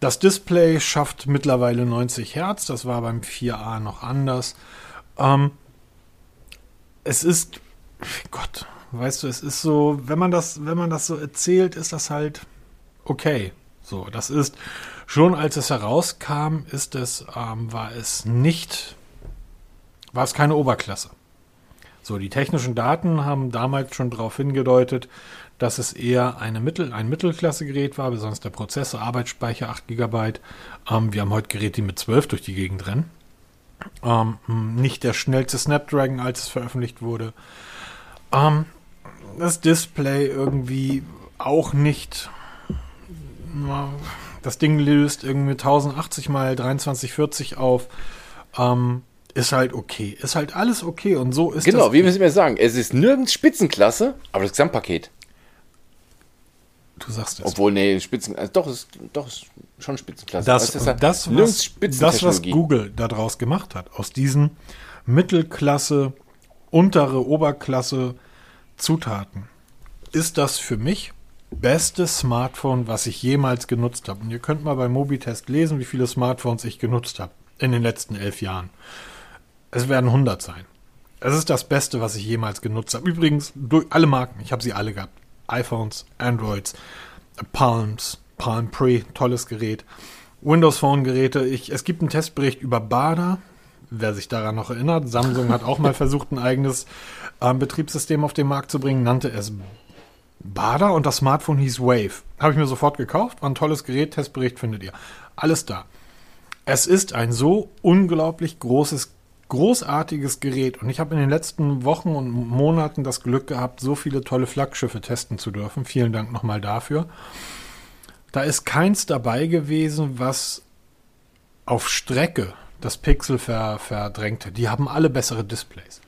Das Display schafft mittlerweile 90 Hertz. Das war beim 4a noch anders. Ähm, es ist, Gott, weißt du, es ist so, wenn man das, wenn man das so erzählt, ist das halt okay. So, das ist schon, als es herauskam, ist es, ähm, war es nicht, war es keine Oberklasse. So, die technischen Daten haben damals schon darauf hingedeutet, dass es eher eine Mittel, ein Mittelklasse-Gerät war, besonders der Prozessor, Arbeitsspeicher 8 GB. Ähm, wir haben heute Geräte, die mit 12 durch die Gegend rennen. Ähm, nicht der schnellste Snapdragon, als es veröffentlicht wurde. Ähm, das Display irgendwie auch nicht. Das Ding löst irgendwie 1080 mal 2340 auf. Ähm, ist halt okay. Ist halt alles okay und so ist Genau, wie müssen wir sagen, es ist nirgends Spitzenklasse, aber das Gesamtpaket. Du sagst es. Obwohl, nee, Spitzen, also doch, ist, doch, ist schon Spitzenklasse. Das, das, das, was, das, was Google daraus gemacht hat, aus diesen Mittelklasse, untere Oberklasse Zutaten, ist das für mich beste Smartphone, was ich jemals genutzt habe. Und ihr könnt mal bei Mobitest lesen, wie viele Smartphones ich genutzt habe in den letzten elf Jahren. Es werden 100 sein. Es ist das Beste, was ich jemals genutzt habe. Übrigens, durch alle Marken. Ich habe sie alle gehabt iPhones, Androids, Palms, Palm Pre, tolles Gerät. Windows Phone Geräte. Ich, es gibt einen Testbericht über Bada. Wer sich daran noch erinnert, Samsung hat auch mal versucht, ein eigenes äh, Betriebssystem auf den Markt zu bringen, nannte es Bada und das Smartphone hieß Wave. Habe ich mir sofort gekauft, war ein tolles Gerät, Testbericht findet ihr. Alles da. Es ist ein so unglaublich großes großartiges Gerät. Und ich habe in den letzten Wochen und Monaten das Glück gehabt, so viele tolle Flaggschiffe testen zu dürfen. Vielen Dank nochmal dafür. Da ist keins dabei gewesen, was auf Strecke das Pixel ver verdrängte. Die haben alle bessere Displays.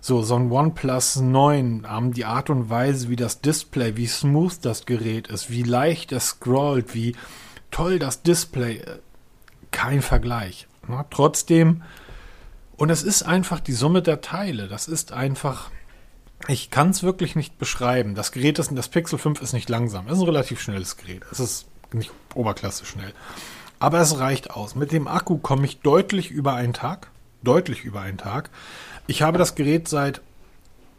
So, so ein OnePlus 9, ähm, die Art und Weise, wie das Display, wie smooth das Gerät ist, wie leicht es scrollt, wie toll das Display, äh, kein Vergleich. Na, trotzdem und es ist einfach die Summe der Teile. Das ist einfach. Ich kann es wirklich nicht beschreiben. Das Gerät ist, das Pixel 5 ist nicht langsam. Es ist ein relativ schnelles Gerät. Es ist nicht Oberklasse schnell. Aber es reicht aus. Mit dem Akku komme ich deutlich über einen Tag. Deutlich über einen Tag. Ich habe das Gerät seit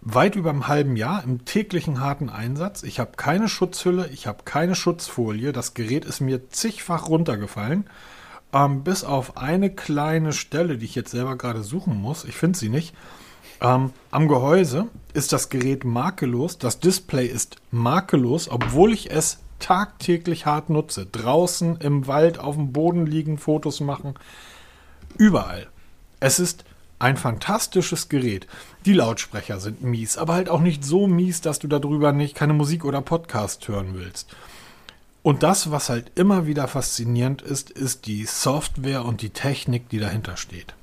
weit über einem halben Jahr im täglichen harten Einsatz. Ich habe keine Schutzhülle, ich habe keine Schutzfolie. Das Gerät ist mir zigfach runtergefallen. Ähm, bis auf eine kleine Stelle, die ich jetzt selber gerade suchen muss, ich finde sie nicht. Ähm, am Gehäuse ist das Gerät makellos, das Display ist makellos, obwohl ich es tagtäglich hart nutze. Draußen, im Wald, auf dem Boden liegen, Fotos machen, überall. Es ist ein fantastisches Gerät. Die Lautsprecher sind mies, aber halt auch nicht so mies, dass du darüber nicht keine Musik oder Podcast hören willst. Und das, was halt immer wieder faszinierend ist, ist die Software und die Technik, die dahinter steht.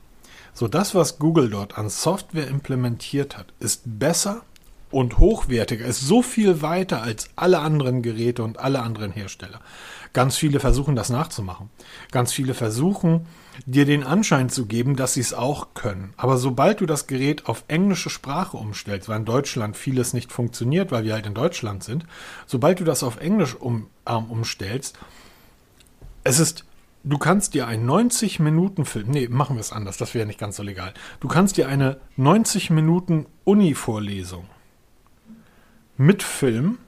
So, das, was Google dort an Software implementiert hat, ist besser und hochwertiger, ist so viel weiter als alle anderen Geräte und alle anderen Hersteller. Ganz viele versuchen das nachzumachen. Ganz viele versuchen, dir den Anschein zu geben, dass sie es auch können. Aber sobald du das Gerät auf englische Sprache umstellst, weil in Deutschland vieles nicht funktioniert, weil wir halt in Deutschland sind, sobald du das auf Englisch um, äh, umstellst, es ist du kannst dir einen 90 Minuten Film, nee, machen wir es anders, das wäre nicht ganz so legal. Du kannst dir eine 90 Minuten Uni-Vorlesung mit Film,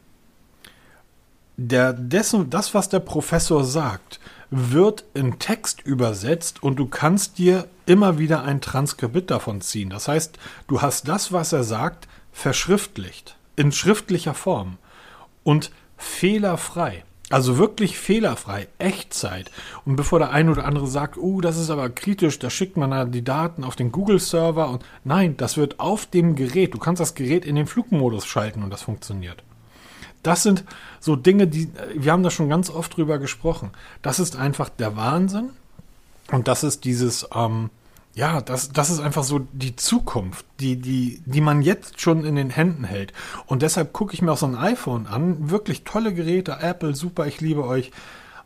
der dessen, das, was der Professor sagt, wird in Text übersetzt und du kannst dir immer wieder ein Transkript davon ziehen. Das heißt, du hast das, was er sagt, verschriftlicht, in schriftlicher Form und fehlerfrei. Also wirklich fehlerfrei, Echtzeit. Und bevor der eine oder andere sagt, uh, das ist aber kritisch, da schickt man da die Daten auf den Google-Server und nein, das wird auf dem Gerät. Du kannst das Gerät in den Flugmodus schalten und das funktioniert. Das sind so Dinge, die, wir haben da schon ganz oft drüber gesprochen. Das ist einfach der Wahnsinn. Und das ist dieses, ähm, ja, das, das ist einfach so die Zukunft, die, die, die man jetzt schon in den Händen hält. Und deshalb gucke ich mir auch so ein iPhone an. Wirklich tolle Geräte, Apple, super, ich liebe euch.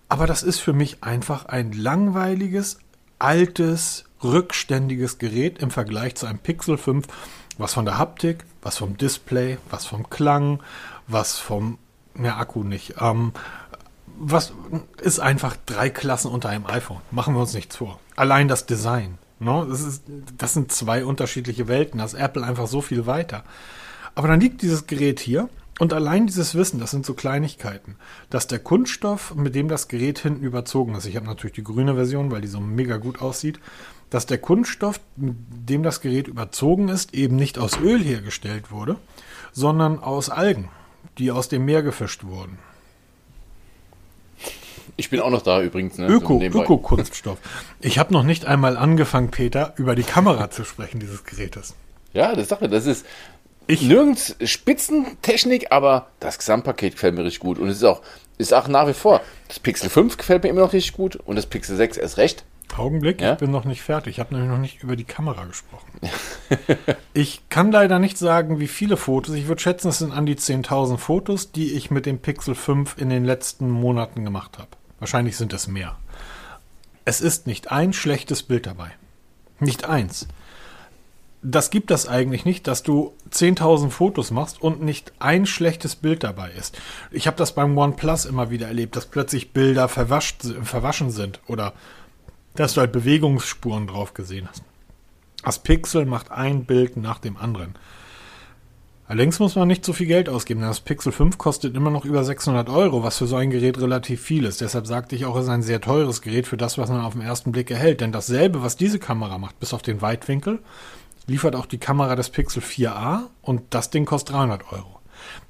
Aber das ist für mich einfach ein langweiliges, altes, rückständiges Gerät im Vergleich zu einem Pixel 5, was von der Haptik, was vom Display, was vom Klang, was vom, ja, Akku nicht. Ähm, was ist einfach drei Klassen unter einem iPhone. Machen wir uns nichts vor. Allein das Design. No, das, ist, das sind zwei unterschiedliche Welten. Da ist Apple einfach so viel weiter. Aber dann liegt dieses Gerät hier und allein dieses Wissen, das sind so Kleinigkeiten, dass der Kunststoff, mit dem das Gerät hinten überzogen ist, ich habe natürlich die grüne Version, weil die so mega gut aussieht, dass der Kunststoff, mit dem das Gerät überzogen ist, eben nicht aus Öl hergestellt wurde, sondern aus Algen die aus dem Meer gefischt wurden. Ich bin auch noch da übrigens. Ne? Öko, Öko-Kunststoff. Ich habe noch nicht einmal angefangen, Peter, über die Kamera zu sprechen dieses Gerätes. Ja, das Sache, das ist ich, nirgends Spitzentechnik, aber das Gesamtpaket gefällt mir richtig gut. Und es ist auch, ist auch nach wie vor. Das Pixel 5 gefällt mir immer noch richtig gut und das Pixel 6 erst recht. Augenblick, ja? ich bin noch nicht fertig. Ich habe nämlich noch nicht über die Kamera gesprochen. ich kann leider nicht sagen, wie viele Fotos. Ich würde schätzen, es sind an die 10.000 Fotos, die ich mit dem Pixel 5 in den letzten Monaten gemacht habe. Wahrscheinlich sind es mehr. Es ist nicht ein schlechtes Bild dabei. Nicht eins. Das gibt das eigentlich nicht, dass du 10.000 Fotos machst und nicht ein schlechtes Bild dabei ist. Ich habe das beim OnePlus immer wieder erlebt, dass plötzlich Bilder verwaschen sind oder dass du halt Bewegungsspuren drauf gesehen hast. Das Pixel macht ein Bild nach dem anderen. Allerdings muss man nicht so viel Geld ausgeben, denn das Pixel 5 kostet immer noch über 600 Euro, was für so ein Gerät relativ viel ist. Deshalb sagte ich auch, es ist ein sehr teures Gerät für das, was man auf den ersten Blick erhält. Denn dasselbe, was diese Kamera macht, bis auf den Weitwinkel, liefert auch die Kamera des Pixel 4a und das Ding kostet 300 Euro.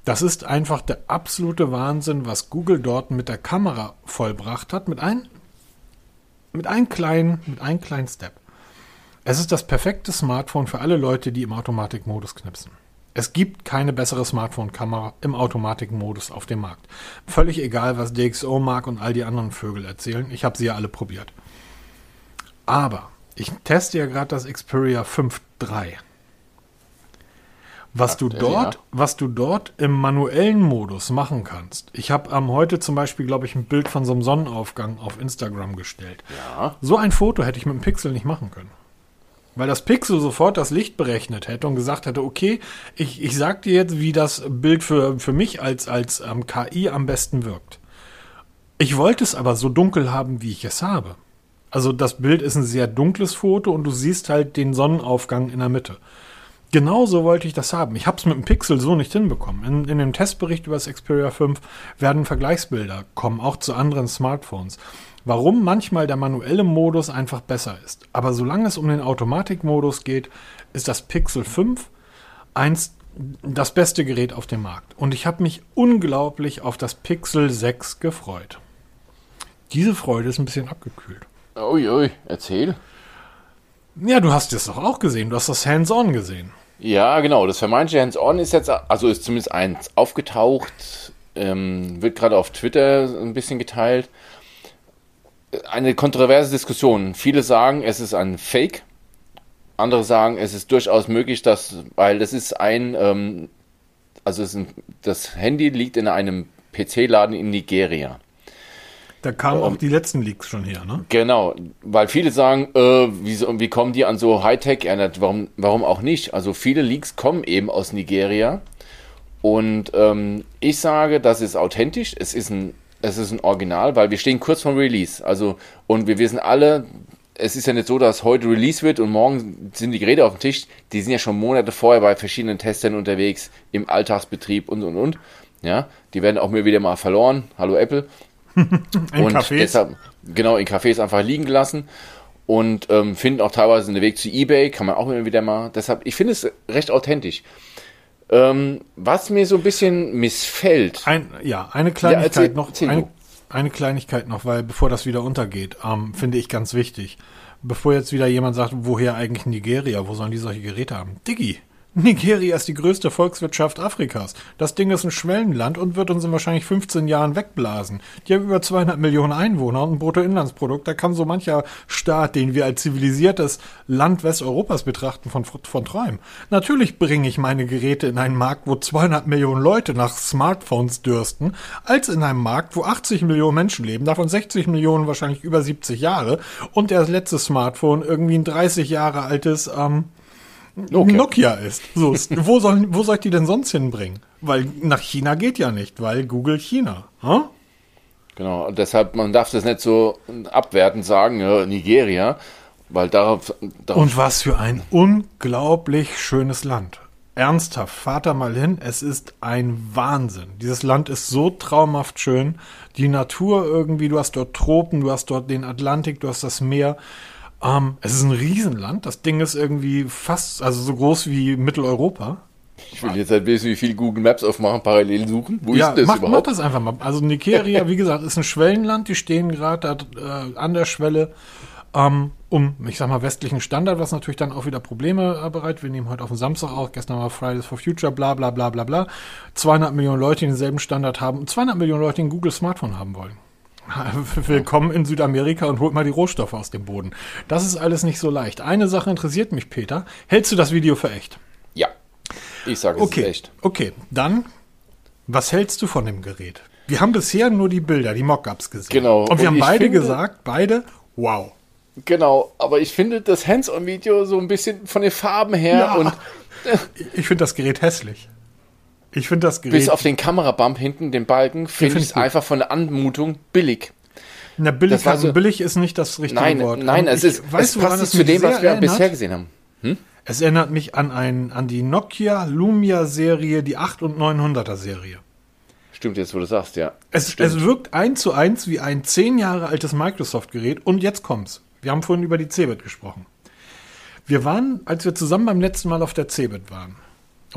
Das ist einfach der absolute Wahnsinn, was Google dort mit der Kamera vollbracht hat, mit ein, mit einem kleinen, mit einem kleinen Step. Es ist das perfekte Smartphone für alle Leute, die im Automatikmodus knipsen. Es gibt keine bessere Smartphone-Kamera im Automatikmodus auf dem Markt. Völlig egal, was DxO mag und all die anderen Vögel erzählen. Ich habe sie ja alle probiert. Aber ich teste ja gerade das Xperia 5.3. Was du dort, ja. was du dort im manuellen Modus machen kannst. Ich habe ähm, heute zum Beispiel, glaube ich, ein Bild von so einem Sonnenaufgang auf Instagram gestellt. Ja. So ein Foto hätte ich mit dem Pixel nicht machen können. Weil das Pixel sofort das Licht berechnet hätte und gesagt hätte, okay, ich, ich sag dir jetzt, wie das Bild für, für mich als, als ähm, KI am besten wirkt. Ich wollte es aber so dunkel haben, wie ich es habe. Also das Bild ist ein sehr dunkles Foto und du siehst halt den Sonnenaufgang in der Mitte. Genauso wollte ich das haben. Ich habe es mit dem Pixel so nicht hinbekommen. In, in dem Testbericht über das Xperia 5 werden Vergleichsbilder kommen, auch zu anderen Smartphones. Warum manchmal der manuelle Modus einfach besser ist. Aber solange es um den Automatikmodus geht, ist das Pixel 5 eins das beste Gerät auf dem Markt. Und ich habe mich unglaublich auf das Pixel 6 gefreut. Diese Freude ist ein bisschen abgekühlt. Uiui, erzähl. Ja, du hast es doch auch gesehen. Du hast das Hands-on gesehen. Ja, genau. Das vermeintliche Hands-on ist jetzt, also ist zumindest eins aufgetaucht, ähm, wird gerade auf Twitter ein bisschen geteilt. Eine kontroverse Diskussion. Viele sagen, es ist ein Fake. Andere sagen, es ist durchaus möglich, dass, weil das ist ein, ähm, also ein, das Handy liegt in einem PC-Laden in Nigeria. Da kamen auch die letzten Leaks schon her, ne? Genau, weil viele sagen, äh, wie, wie kommen die an so Hightech? Ja, warum, warum auch nicht? Also viele Leaks kommen eben aus Nigeria. Und ähm, ich sage, das ist authentisch, es ist ein, es ist ein Original, weil wir stehen kurz vom Release. Also, und wir wissen alle, es ist ja nicht so, dass heute Release wird und morgen sind die Geräte auf dem Tisch. Die sind ja schon Monate vorher bei verschiedenen Testern unterwegs, im Alltagsbetrieb und und und. Ja, die werden auch mir wieder mal verloren. Hallo Apple. In und Cafés. deshalb, genau, in Cafés einfach liegen gelassen und ähm, finden auch teilweise einen Weg zu Ebay, kann man auch immer wieder mal. Deshalb, ich finde es recht authentisch. Ähm, was mir so ein bisschen missfällt, Ein, ja, eine Kleinigkeit erzähl- noch. erzähl Eine, eine Kleinigkeit noch, weil bevor das wieder untergeht, ähm, finde ich ganz wichtig. Bevor jetzt wieder jemand sagt, woher eigentlich Nigeria, wo sollen die solche Geräte haben? Diggi, Nigeria ist die größte Volkswirtschaft Afrikas. Das Ding ist ein Schwellenland und wird uns in wahrscheinlich 15 Jahren wegblasen. Die haben über 200 Millionen Einwohner und ein Bruttoinlandsprodukt. Da kann so mancher Staat, den wir als zivilisiertes Land Westeuropas betrachten, von, von träumen. Natürlich bringe ich meine Geräte in einen Markt, wo 200 Millionen Leute nach Smartphones dürsten, als in einem Markt, wo 80 Millionen Menschen leben, davon 60 Millionen wahrscheinlich über 70 Jahre und das letzte Smartphone irgendwie ein 30 Jahre altes ähm, Nokia. Nokia. ist. So, wo, soll, wo soll ich die denn sonst hinbringen? Weil nach China geht ja nicht, weil Google China. Hm? genau, und deshalb, man darf das nicht so abwertend sagen, ja, Nigeria, weil darauf, darauf Und was für ein unglaublich schönes Land. Ernsthaft, fahrt da mal hin. Es ist ein Wahnsinn. Dieses Land ist so traumhaft schön. Die Natur irgendwie, du hast dort Tropen, du hast dort den Atlantik, du hast das Meer. Ähm, es ist ein Riesenland. Das Ding ist irgendwie fast, also so groß wie Mitteleuropa. ich will jetzt halt wissen, wie viel Google Maps aufmachen, parallel suchen. Wo ja, ist das mach, mach überhaupt? das einfach mal. Also Nigeria, wie gesagt, ist ein Schwellenland. Die stehen gerade äh, an der Schwelle ähm, um, ich sag mal, westlichen Standard, was natürlich dann auch wieder Probleme äh, bereitet. Wir nehmen heute auf den Samstag auch, gestern war Fridays for Future, bla bla bla bla bla. 200 Millionen Leute, die denselben Standard haben, 200 Millionen Leute, die ein Google Smartphone haben wollen. Willkommen in Südamerika und holt mal die Rohstoffe aus dem Boden. Das ist alles nicht so leicht. Eine Sache interessiert mich, Peter. Hältst du das Video für echt? Ja, ich sage es Okay, ist echt. okay. Dann, was hältst du von dem Gerät? Wir haben bisher nur die Bilder, die Mockups gesehen. Genau. Und Und wir haben ich beide finde- gesagt, beide, wow. Genau, aber ich finde das Hands-on-Video so ein bisschen von den Farben her Ja. und Ich finde das Gerät hässlich. Ich finde das Gerät. bis auf den Kamerabump hinten, den Balken, finde find ich ich es einfach von der Anmutung billig. Na, billig, war also so- billig ist nicht das richtige Nein, Wort. nein, Und es ich- ist, weißt es passt es nicht zu dem, was wir erinnert? bisher gesehen haben. Es erinnert mich an, ein, an die Nokia Lumia Serie, die 8 und 900er Serie. Stimmt jetzt, wo du sagst, ja. Es, Stimmt. es wirkt eins zu eins wie ein zehn Jahre altes Microsoft-Gerät. Und jetzt kommt's. Wir haben vorhin über die Cebit gesprochen. Wir waren, als wir zusammen beim letzten Mal auf der Cebit waren.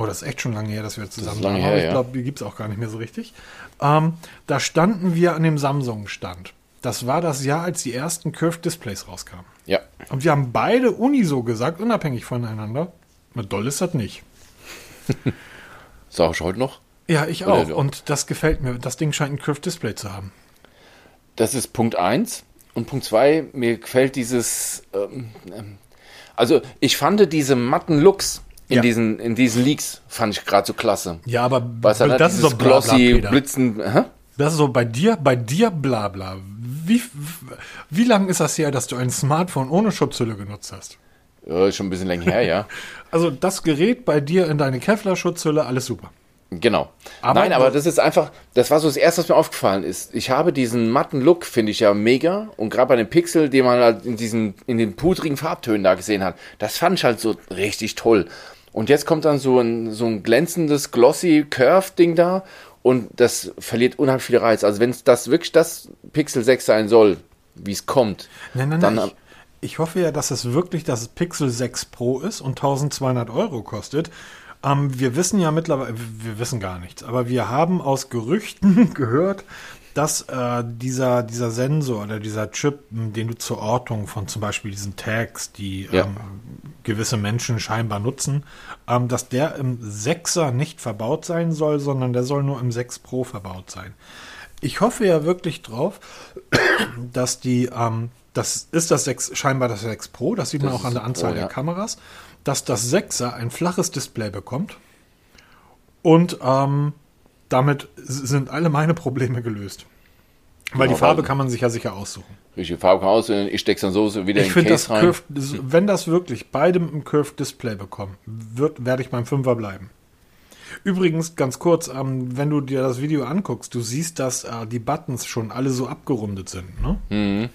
Oh, das ist echt schon lange her, dass wir zusammen waren. her, aber ich glaube, die gibt's auch gar nicht mehr so richtig. Ähm, da standen wir an dem Samsung-Stand. Das war das Jahr, als die ersten Curved Displays rauskamen. Ja, Und wir haben beide uniso gesagt, unabhängig voneinander, na doll ist das nicht. sag ich heute noch. Ja, ich Oder auch. so. Und das gefällt mir. Das Ding scheint ein Curved Display zu haben. Das ist Punkt 1. Und Punkt 2, mir gefällt dieses. Ähm, ähm, also, ich fand diese matten Looks in, Ja. diesen, in diesen Leaks, fand ich gerade so klasse. Ja, aber Was hat das ist doch bla, bla, glossy, Peter. blitzen. Hä? Das ist so bei dir, bei dir bla bla. Wie, wie lang ist das her, dass du ein Smartphone ohne Schutzhülle genutzt hast? Ja, schon ein bisschen länger her, ja. Also das Gerät bei dir in deine Kevlar-Schutzhülle, alles super. Genau. Aber- Nein, aber das ist einfach, das war so das Erste, was mir aufgefallen ist. Ich habe diesen matten Look, finde ich ja mega. Und gerade bei dem Pixel, den man halt in diesen, in den pudrigen Farbtönen da gesehen hat, das fand ich halt so richtig toll. Und jetzt kommt dann so ein, so ein glänzendes, glossy Curve-Ding da und das verliert unheimlich viel Reiz. Also wenn es das wirklich das Pixel 6 sein soll, wie es kommt, Nein, nein, dann, nein. Ich, ich hoffe ja, dass es wirklich das Pixel 6 Pro ist und 1200 Euro kostet. Ähm, wir wissen ja mittlerweile, wir wissen gar nichts, aber wir haben aus Gerüchten gehört, dass äh, dieser, dieser Sensor oder dieser Chip, m, den du zur Ortung von zum Beispiel diesen Tags, die Ja. ähm, gewisse Menschen scheinbar nutzen, ähm, dass der im 6er nicht verbaut sein soll, sondern der soll nur im 6 Pro verbaut sein. Ich hoffe ja wirklich drauf, dass die, ähm, das ist das 6, scheinbar das 6 Pro, das sieht man Das auch an der Anzahl Pro, der ja. Kameras, dass das 6er ein flaches Display bekommt und ähm, damit sind alle meine Probleme gelöst. Weil die Farbe kann man sich ja sicher aussuchen. Richtige Farbe kann auswählen, ich steck's dann so wieder Ich in den finde das Case rein. Curved, wenn das wirklich beide einem Curved Display bekommen, wird, werde ich beim Fünfer bleiben. Übrigens, ganz kurz, ähm, wenn du dir das Video anguckst, du siehst, dass äh, die Buttons schon alle so abgerundet sind. Ne? Mhm.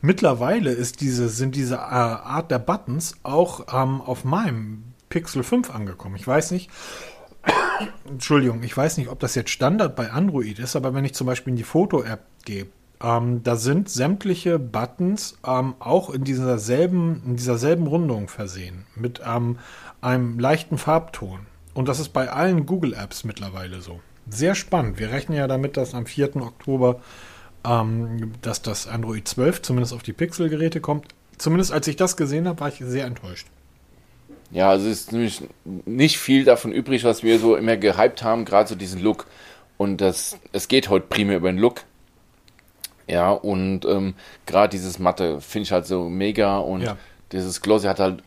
Mittlerweile ist diese, sind diese äh, Art der Buttons auch ähm, auf meinem Pixel 5 angekommen. Ich weiß nicht, Entschuldigung, ich weiß nicht, ob das jetzt Standard bei Android ist, aber wenn ich zum Beispiel in die Foto-App gehe, ähm, da sind sämtliche Buttons ähm, auch in dieser selben, in dieser selben Rundung versehen, mit ähm, einem leichten Farbton. Und das ist bei allen Google-Apps mittlerweile so. Sehr spannend. Wir rechnen ja damit, dass am 4. Oktober ähm, dass das Android 12 zumindest auf die Pixel-Geräte kommt. Zumindest als ich das gesehen habe, war ich sehr enttäuscht. Ja, also es ist nämlich nicht viel davon übrig, was wir so immer gehypt haben, gerade so diesen Look. Und das, es geht heute primär über den Look. Ja, und ähm, gerade dieses Matte finde ich halt so mega und Ja. dieses Glossy hat halt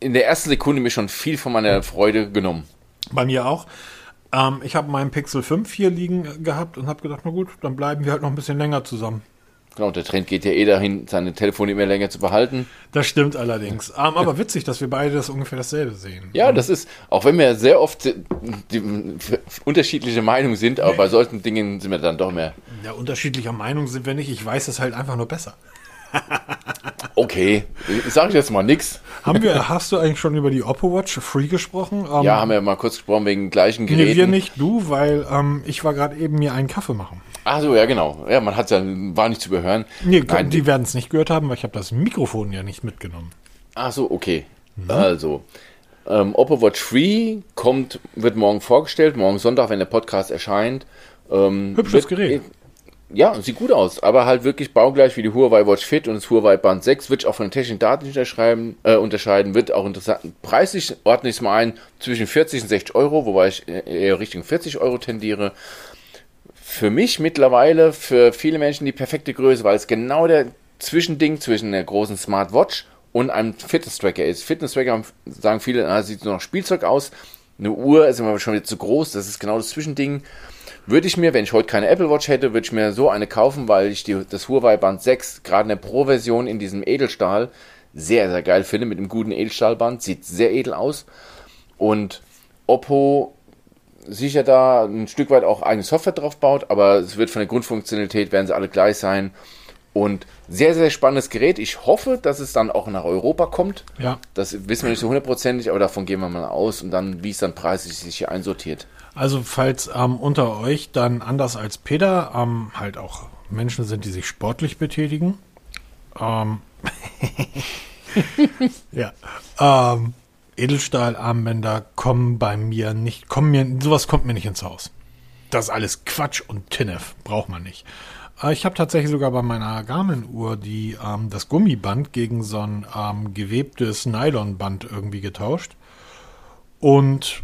in der ersten Sekunde mir schon viel von meiner Freude genommen. Bei mir auch. Ähm, ich habe meinen Pixel 5 hier liegen gehabt und habe gedacht, na gut, dann bleiben wir halt noch ein bisschen länger zusammen. Genau, der Trend geht ja eh dahin, seine Telefone immer länger zu behalten. Das stimmt allerdings. Ähm, aber witzig, dass wir beide das ungefähr dasselbe sehen. Ja, das ist, auch wenn wir sehr oft unterschiedliche Meinungen sind, aber bei solchen Dingen sind wir dann doch mehr, Ja, unterschiedlicher Meinung sind wir nicht. Ich weiß es halt einfach nur besser. okay, ich sage jetzt mal nix. Haben wir, hast du eigentlich schon über die Oppo Watch Free gesprochen? Ähm, Ja, haben wir mal kurz gesprochen wegen gleichen Geräten. Nee, wir nicht, du, weil ähm, ich war gerade eben mir einen Kaffee machen. Ach so, ja, genau. Ja, man hat ja, war nicht zu überhören. Nee, Nein, die werden es nicht gehört haben, weil ich habe das Mikrofon ja nicht mitgenommen. Ach so, okay. Also, ähm, Oppo Watch 3 kommt, wird morgen vorgestellt, morgen Sonntag, wenn der Podcast erscheint. Ähm, Hübsches wird- Gerät. Ja, sieht gut aus, aber halt wirklich baugleich wie die Huawei Watch Fit und das Huawei Band 6 wird auch von den technischen Daten nicht unterschreiben, äh, unterscheiden, wird auch interessant. Preislich ordne ich es mal ein zwischen 40 und 60 Euro, wobei ich eher Richtung 40 Euro tendiere. Für mich mittlerweile, für viele Menschen die perfekte Größe, weil es genau der Zwischending zwischen der großen Smartwatch und einem Fitness-Tracker ist. Fitness-Tracker sagen viele, ah, sieht nur noch Spielzeug aus. Eine Uhr ist immer schon wieder zu groß, das ist genau das Zwischending. Würde ich mir, wenn ich heute keine Apple Watch hätte, würde ich mir so eine kaufen, weil ich die, das Huawei Band 6, gerade in der Pro-Version in diesem Edelstahl, sehr, sehr geil finde, mit einem guten Edelstahlband. Sieht sehr edel aus. Und Oppo sicher da ein Stück weit auch eigene Software drauf baut, aber es wird von der Grundfunktionalität, werden sie alle gleich sein. Und sehr, sehr spannendes Gerät. Ich hoffe, dass es dann auch nach Europa kommt. Ja. Das wissen wir nicht so hundertprozentig, aber davon gehen wir mal aus und dann, wie es dann preislich sich hier einsortiert. Also falls ähm, unter euch dann anders als Peter ähm, halt auch Menschen sind, die sich sportlich betätigen. Ähm, ja. Ähm, Edelstahlarmbänder kommen bei mir nicht, kommen mir, sowas kommt mir nicht ins Haus. Das ist alles Quatsch und Tinnef, braucht man nicht. Äh, Ich habe tatsächlich sogar bei meiner Garmin-Uhr die ähm, das Gummiband gegen so ein ähm, gewebtes Nylonband irgendwie getauscht. Und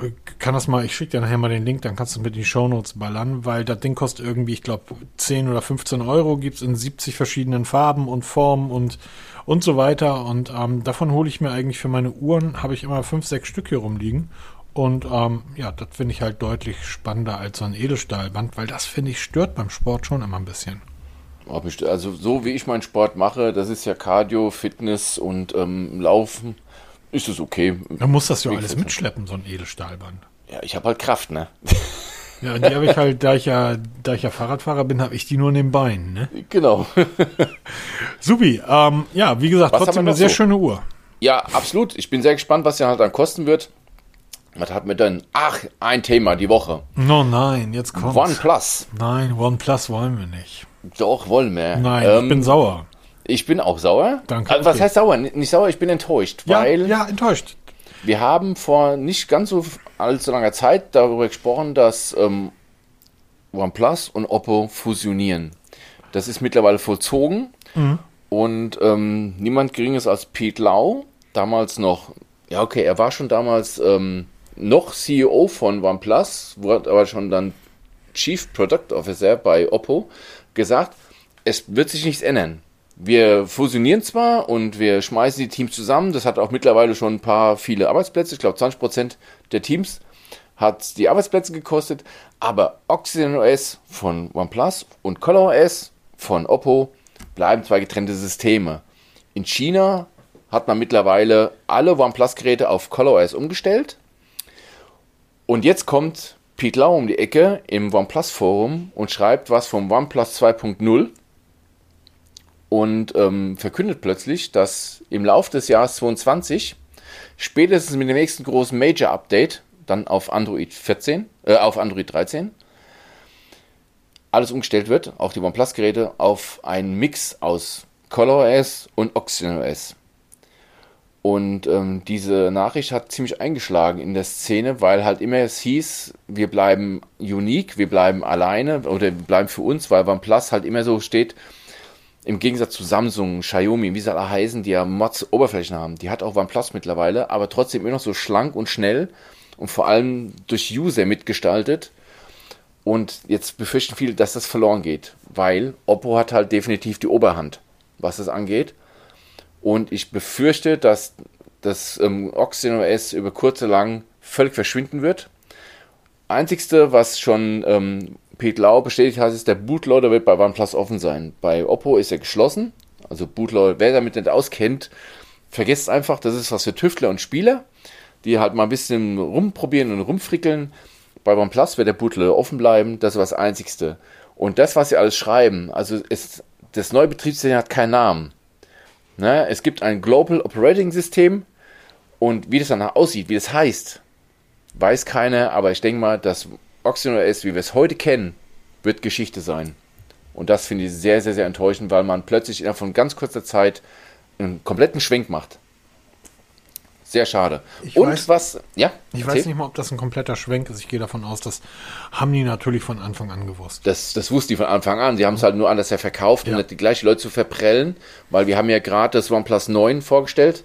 äh, kann das mal, ich schicke dir nachher mal den Link, dann kannst du mit in die Shownotes ballern, weil das Ding kostet irgendwie, ich glaube, 10 oder 15 Euro, gibt es in 70 verschiedenen Farben und Formen und, und so weiter. Und ähm, davon hole ich mir eigentlich für meine Uhren, habe ich immer 5, 6 Stück hier rumliegen. Und ähm, ja, das finde ich halt deutlich spannender als so ein Edelstahlband, weil das, finde ich, stört beim Sport schon immer ein bisschen. Ich- Also so wie ich meinen Sport mache, das ist ja Cardio, Fitness und ähm, Laufen, ist es okay. Man muss das ja alles mitschleppen, so ein Edelstahlband. Ja, ich habe halt Kraft, ne? Ja, die habe ich halt, da ich ja, da ich ja Fahrradfahrer bin, habe ich die nur in den Beinen, ne? Genau. Supi, ähm, ja, wie gesagt, Was trotzdem eine sehr so? schöne Uhr. Ja, absolut. Ich bin sehr gespannt, was der halt dann kosten wird. Was hat mir denn? Ach, ein Thema die Woche. No, nein, jetzt kommt's. OnePlus. Nein, OnePlus wollen wir nicht. Doch, wollen wir. Nein, Ähm, ich bin sauer. ich bin auch sauer. Danke, Also, was okay. heißt sauer? Nicht sauer, ich bin enttäuscht, Ja, weil ja, enttäuscht. wir haben vor nicht ganz so allzu langer Zeit darüber gesprochen, dass ähm, OnePlus und Oppo fusionieren. Das ist mittlerweile vollzogen und ähm, niemand geringes als Pete Lau, damals noch, ja okay, er war schon damals ähm, noch CEO von OnePlus, wurde aber schon dann Chief Product Officer bei Oppo, gesagt, es wird sich nichts ändern. Wir fusionieren zwar und wir schmeißen die Teams zusammen, das hat auch mittlerweile schon ein paar viele Arbeitsplätze, ich glaube 20% der Teams hat die Arbeitsplätze gekostet, aber Oxygen OS von OnePlus und Color OS von Oppo bleiben zwei getrennte Systeme. In China hat man mittlerweile alle OnePlus-Geräte auf Color OS umgestellt. Und jetzt kommt Pete Lau um die Ecke im OnePlus-Forum und schreibt was vom OnePlus 2.0 und ähm, verkündet plötzlich, dass im Laufe des Jahres 2022 spätestens mit dem nächsten großen Major-Update dann auf Android 14, äh, auf Android 13 alles umgestellt wird, auch die OnePlus-Geräte, auf einen Mix aus ColorOS und OxygenOS. Und ähm, diese Nachricht hat ziemlich eingeschlagen in der Szene, weil halt immer es hieß, wir bleiben unique, wir bleiben alleine oder wir bleiben für uns, weil OnePlus halt immer so steht, im Gegensatz zu Samsung, Xiaomi, wie sie alle heißen, die ja Mods Oberflächen haben, die hat auch OnePlus mittlerweile, aber trotzdem immer noch so schlank und schnell und vor allem durch User mitgestaltet. Und jetzt befürchten viele, dass das verloren geht, weil Oppo hat halt definitiv die Oberhand, was das angeht. Und ich befürchte, dass das ähm, Oxygen OS über kurz oder lang völlig verschwinden wird. Einzigste, was schon ähm, Pete Lau bestätigt hat, ist, der Bootloader wird bei OnePlus offen sein. Bei Oppo ist er geschlossen. Also Bootloader, wer damit nicht auskennt, vergesst einfach, das ist was für Tüftler und Spieler die halt mal ein bisschen rumprobieren und rumfrickeln. Bei OnePlus wird der Bootloader offen bleiben, das ist das Einzigste. Und das, was sie alles schreiben, also ist, das neue Betriebssystem hat keinen Namen. Ne? Es gibt ein Global Operating System und wie das danach aussieht, wie das heißt, weiß keiner, aber ich denke mal, das OxygenOS, wie wir es heute kennen, wird Geschichte sein. Und das finde ich sehr, sehr, sehr enttäuschend, weil man plötzlich innerhalb von ganz kurzer Zeit einen kompletten Schwenk macht. Sehr schade. Ich und weiß, was, ja? Ich erzähl. weiß nicht mal, ob das ein kompletter Schwenk ist. Ich gehe davon aus, das haben die natürlich von Anfang an gewusst. Das, das wussten die von Anfang an. Sie haben es halt nur anders ja verkauft, um nicht die gleichen Leute zu verprellen, weil wir haben ja gerade das OnePlus 9 vorgestellt.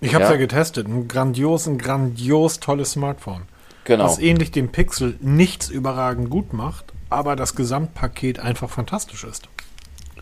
Ich habe es ja. ja getestet. Ein grandios, ein grandios tolles Smartphone. Genau. Was ähnlich dem Pixel nichts überragend gut macht, aber das Gesamtpaket einfach fantastisch ist.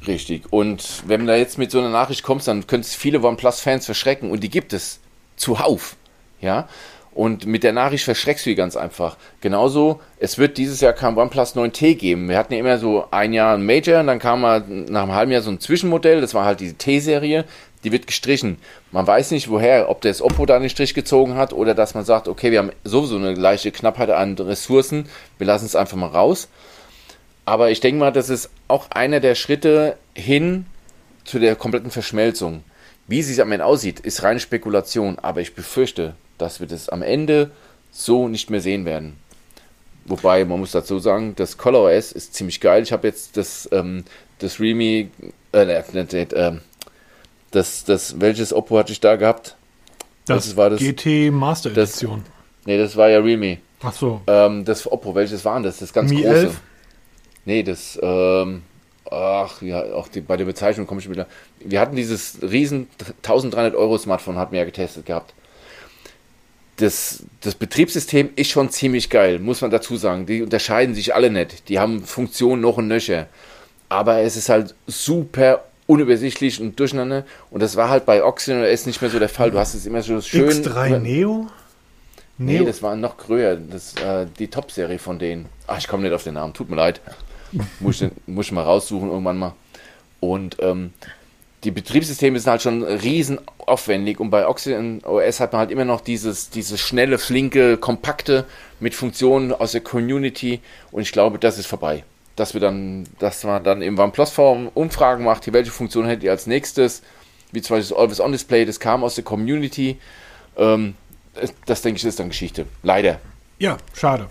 Richtig. Und wenn du da jetzt mit so einer Nachricht kommst, dann könnte es viele OnePlus-Fans verschrecken. Und die gibt es zuhauf. Ja, und mit der Nachricht verschreckst du die ganz einfach. Genauso, es wird dieses Jahr kein OnePlus 9T geben. Wir hatten ja immer so ein Jahr ein Major und dann kam mal nach einem halben Jahr so ein Zwischenmodell. Das war halt diese T-Serie. Die wird gestrichen. Man weiß nicht woher, ob das Oppo da den Strich gezogen hat oder dass man sagt, okay, wir haben sowieso eine leichte Knappheit an Ressourcen. Wir lassen es einfach mal raus. Aber ich denke mal, das ist auch einer der Schritte hin zu der kompletten Verschmelzung. Wie sie es am Ende aussieht, ist reine Spekulation, aber ich befürchte, dass wir das am Ende so nicht mehr sehen werden. Wobei, man muss dazu sagen, das ColorOS ist ziemlich geil. Ich habe jetzt das, ähm, das Remi, äh, äh, das, das, welches Oppo hatte ich da gehabt? Das, das war das GT Master Edition. Das, nee, das war ja Realme. Ach so. Ähm, das Oppo, welches waren das? Das ganz Mi große. 11? Nee, das, ähm, ach ja, auch die, bei der Bezeichnung komme ich wieder. Wir hatten dieses riesen 1300 Euro Smartphone, hatten wir ja getestet gehabt. Das, das Betriebssystem ist schon ziemlich geil, muss man dazu sagen. Die unterscheiden sich alle nicht. Die haben Funktionen noch und nöcher. Aber es ist halt super unübersichtlich und durcheinander. Und das war halt bei Oxygen OS nicht mehr so der Fall. Du hast es immer so schön. X3 Neo? Nee, Neo? das war noch größer. Das, äh, die Top-Serie von denen. Ach, ich komme nicht auf den Namen. Tut mir leid muss, ich, muss ich mal raussuchen irgendwann mal. Und ähm, die Betriebssysteme sind halt schon riesen aufwendig und bei Oxygen OS hat man halt immer noch dieses, dieses schnelle, flinke, kompakte mit Funktionen aus der Community und ich glaube, das ist vorbei. Dass wir dann, dass man dann im OnePlus-Form Umfragen macht, welche Funktion hättet ihr als nächstes, wie zum Beispiel das Always On Display, das kam aus der Community. Ähm, das, das denke ich ist dann Geschichte. Leider. Ja, schade.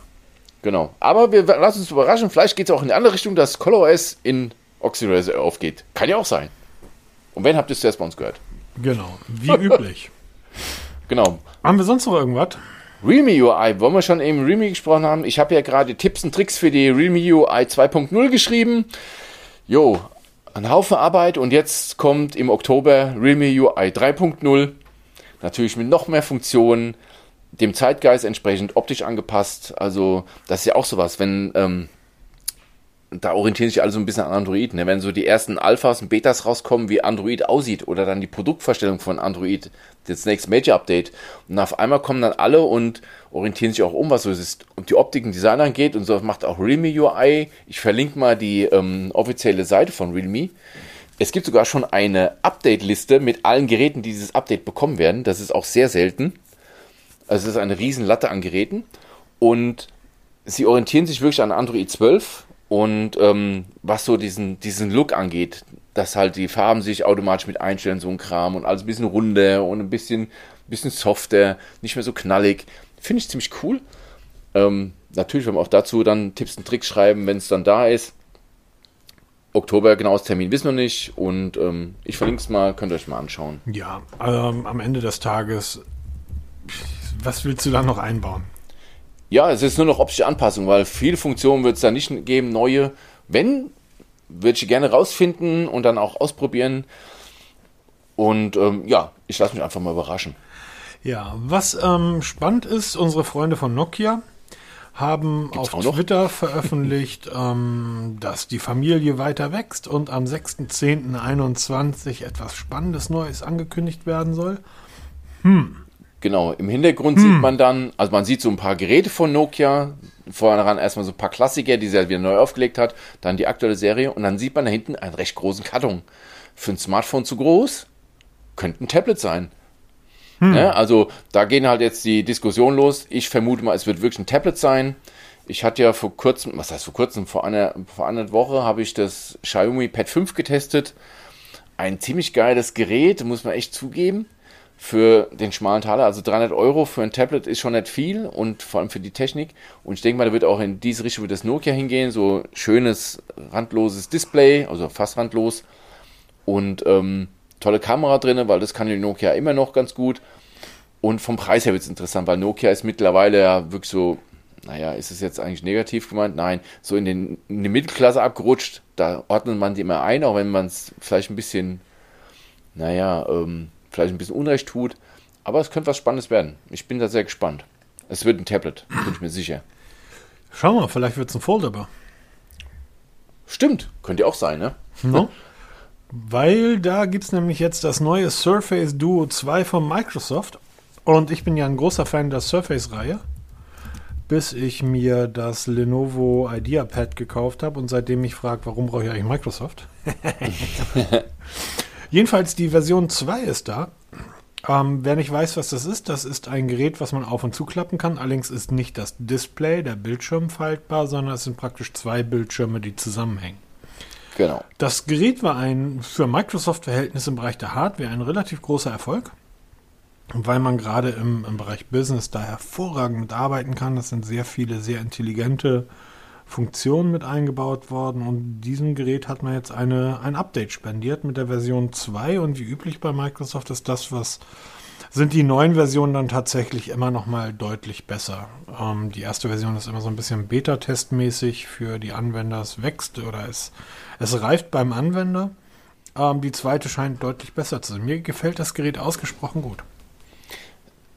Genau. Aber wir lassen uns überraschen. Vielleicht geht es auch in die andere Richtung, dass ColorOS in Oxyrazer aufgeht. Kann ja auch sein. Und wenn habt ihr es zuerst bei uns gehört? Genau. Wie üblich. Genau. Haben wir sonst noch irgendwas? Realme UI, wollen wir schon eben Realme gesprochen haben? Ich habe ja gerade Tipps und Tricks für die Realme UI 2.0 geschrieben. Jo, ein Haufen Arbeit und jetzt kommt im Oktober Realme UI 3.0. Natürlich mit noch mehr Funktionen, dem Zeitgeist entsprechend optisch angepasst. Also, das ist ja auch sowas, wenn ähm, da orientieren sich alle so ein bisschen an Android. Ne? Wenn so die ersten Alphas und Betas rauskommen, wie Android aussieht oder dann die Produktvorstellung von Android, das nächste Major Update. Und auf einmal kommen dann alle und orientieren sich auch um, was so ist. Und die Optik und Design angeht und so macht auch Realme UI. Ich verlinke mal die ähm, offizielle Seite von Realme. Es gibt sogar schon eine Update-Liste mit allen Geräten, die dieses Update bekommen werden. Das ist auch sehr selten. Also es ist eine riesen Latte an Geräten. Und sie orientieren sich wirklich an Android 12 und ähm, was so diesen, diesen Look angeht, dass halt die Farben sich automatisch mit einstellen, so ein Kram und alles ein bisschen runder und ein bisschen, bisschen softer, nicht mehr so knallig. Finde ich ziemlich cool. Ähm, natürlich werden wir auch dazu dann Tipps und Tricks schreiben, wenn es dann da ist. Oktober, genaues Termin wissen wir nicht und ähm, ich verlinke es mal, könnt ihr euch mal anschauen. Ja, ähm, am Ende des Tages, was willst du da noch einbauen? Ja, es ist nur noch optische Anpassung, weil viele Funktionen wird es da nicht geben, neue. Wenn, würde ich gerne rausfinden und dann auch ausprobieren. Und ähm, ja, ich lasse mich einfach mal überraschen. Ja, was ähm, spannend ist, unsere Freunde von Nokia haben Gibt's auf Twitter veröffentlicht, ähm, dass die Familie weiter wächst und am 6.10.21 etwas Spannendes Neues angekündigt werden soll. Hm. Genau, im Hintergrund hm. sieht man dann, also man sieht so ein paar Geräte von Nokia, vorne erstmal so ein paar Klassiker, die sie halt wieder neu aufgelegt hat, dann die aktuelle Serie und dann sieht man da hinten einen recht großen Karton. Für ein Smartphone zu groß, könnte ein Tablet sein. Hm. Ja, also da gehen halt jetzt die Diskussionen los. Ich vermute mal, es wird wirklich ein Tablet sein. Ich hatte ja vor kurzem, was heißt vor kurzem, vor einer, vor einer Woche habe ich das Xiaomi Pad 5 getestet. Ein ziemlich geiles Gerät, muss man echt zugeben für den schmalen Taler. Also 300 Euro für ein Tablet ist schon nicht viel und vor allem für die Technik. Und ich denke mal, da wird auch in diese Richtung wird das Nokia hingehen. So schönes, randloses Display, also fast randlos. Und ähm, tolle Kamera drin, weil das kann die Nokia immer noch ganz gut. Und vom Preis her wird es interessant, weil Nokia ist mittlerweile ja wirklich so, naja, ist es jetzt eigentlich negativ gemeint? Nein, so in, den, in die Mittelklasse abgerutscht. Da ordnet man die immer ein, auch wenn man es vielleicht ein bisschen, naja, ähm, vielleicht ein bisschen Unrecht tut. Aber es könnte was Spannendes werden. Ich bin da sehr gespannt. Es wird ein Tablet, bin ich mir sicher. Schau mal, vielleicht wird es ein Foldable. Stimmt, könnte auch sein, ne? No? Weil da gibt es nämlich jetzt das neue Surface Duo 2 von Microsoft. Und ich bin ja ein großer Fan der Surface-Reihe. Bis ich mir das Lenovo IdeaPad gekauft habe und seitdem mich fragt, warum brauche ich eigentlich Microsoft? Jedenfalls die Version 2 ist da. Ähm, wer nicht weiß, was das ist, das ist ein Gerät, was man auf und zuklappen kann. Allerdings ist nicht das Display, der Bildschirm faltbar, sondern es sind praktisch zwei Bildschirme, die zusammenhängen. Genau. Das Gerät war ein für Microsoft-Verhältnisse im Bereich der Hardware ein relativ großer Erfolg, weil man gerade im, im Bereich Business da hervorragend mitarbeiten kann. Das sind sehr viele sehr intelligente Funktionen mit eingebaut worden und diesem Gerät hat man jetzt eine, ein Update spendiert mit der Version 2 und wie üblich bei Microsoft ist das, was sind die neuen Versionen dann tatsächlich immer noch mal deutlich besser. Ähm, die erste Version ist immer so ein bisschen Beta-Testmäßig für die Anwender. Es wächst oder es, es reift beim Anwender. Ähm, die zweite scheint deutlich besser zu sein. Mir gefällt das Gerät ausgesprochen gut.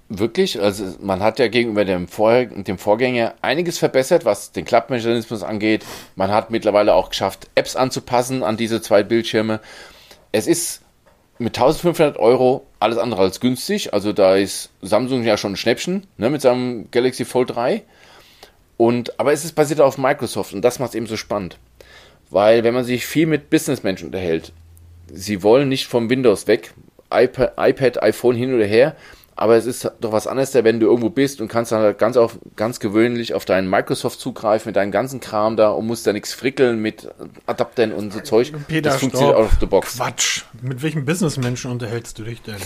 Wirklich, also man hat ja gegenüber dem, Vor dem Vorgänger einiges verbessert, was den Klappmechanismus angeht. Man hat mittlerweile auch geschafft, Apps anzupassen an diese zwei Bildschirme. Es ist mit 1500 Euro alles andere als günstig. Also da ist Samsung ja schon ein Schnäppchen ne, mit seinem Galaxy Fold 3. Und, aber es ist basiert auf Microsoft und das macht es eben so spannend. Weil wenn man sich viel mit Businessmenschen unterhält, sie wollen nicht vom Windows weg, iPad, iPad iPhone hin oder her, aber es ist doch was anderes, wenn du irgendwo bist und kannst dann halt ganz, auf, ganz gewöhnlich auf deinen Microsoft zugreifen mit deinem ganzen Kram da und musst da nichts frickeln mit Adaptern und so Zeug. Peter, das funktioniert out of the box. Quatsch. Mit welchem Businessmenschen unterhältst du dich denn?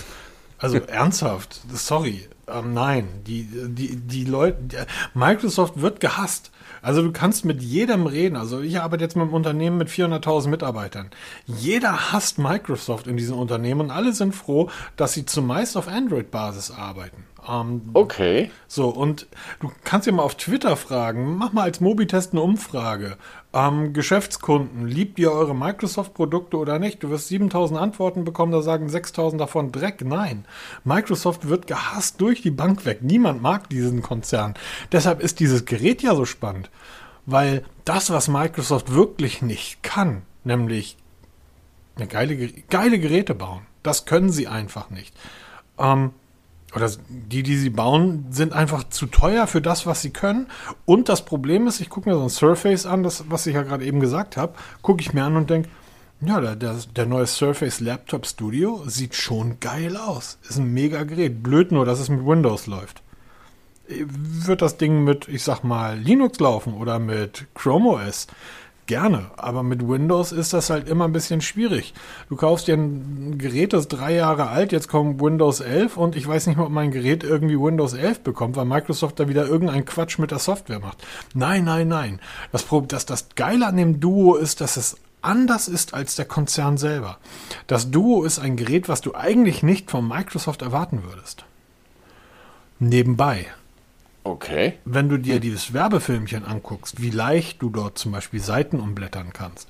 Also ernsthaft, sorry. Ähm, nein, die, die, die Leute, Microsoft wird gehasst. Also du kannst mit jedem reden. Also ich arbeite jetzt mit einem Unternehmen mit 400.000 Mitarbeitern. Jeder hasst Microsoft in diesem Unternehmen und alle sind froh, dass sie zumeist auf Android-Basis arbeiten. Ähm, okay. So, und du kannst ja mal auf Twitter fragen, mach mal als Mobitest eine Umfrage. Ähm, Geschäftskunden, liebt ihr eure Microsoft-Produkte oder nicht? Du wirst 7000 Antworten bekommen, da sagen 6000 davon Dreck. Nein, Microsoft wird gehasst durch die Bank weg. Niemand mag diesen Konzern. Deshalb ist dieses Gerät ja so spannend Weil das, was Microsoft wirklich nicht kann, nämlich eine geile, geile Geräte bauen, das können sie einfach nicht. Ähm, oder die, die sie bauen, sind einfach zu teuer für das, was sie können. Und das Problem ist, ich gucke mir so ein Surface an, das, was ich ja gerade eben gesagt habe, gucke ich mir an und denke, ja, der, der, der, neue Surface Laptop Studio sieht schon geil aus. Ist ein mega Gerät. Blöd nur, dass es mit Windows läuft. Wird das Ding mit, ich sag mal, Linux laufen oder mit Chrome OS? Gerne, aber mit Windows ist das halt immer ein bisschen schwierig. Du kaufst dir ein Gerät, das ist drei Jahre alt, jetzt kommt Windows 11 und ich weiß nicht mal, ob mein Gerät irgendwie Windows 11 bekommt, weil Microsoft da wieder irgendeinen Quatsch mit der Software macht. Nein, nein, nein. Das, das, das Geile an dem Duo ist, dass es anders ist als der Konzern selber. Das Duo ist ein Gerät, was du eigentlich nicht von Microsoft erwarten würdest. Nebenbei. Okay. Wenn du dir dieses Werbefilmchen anguckst, wie leicht du dort zum Beispiel Seiten umblättern kannst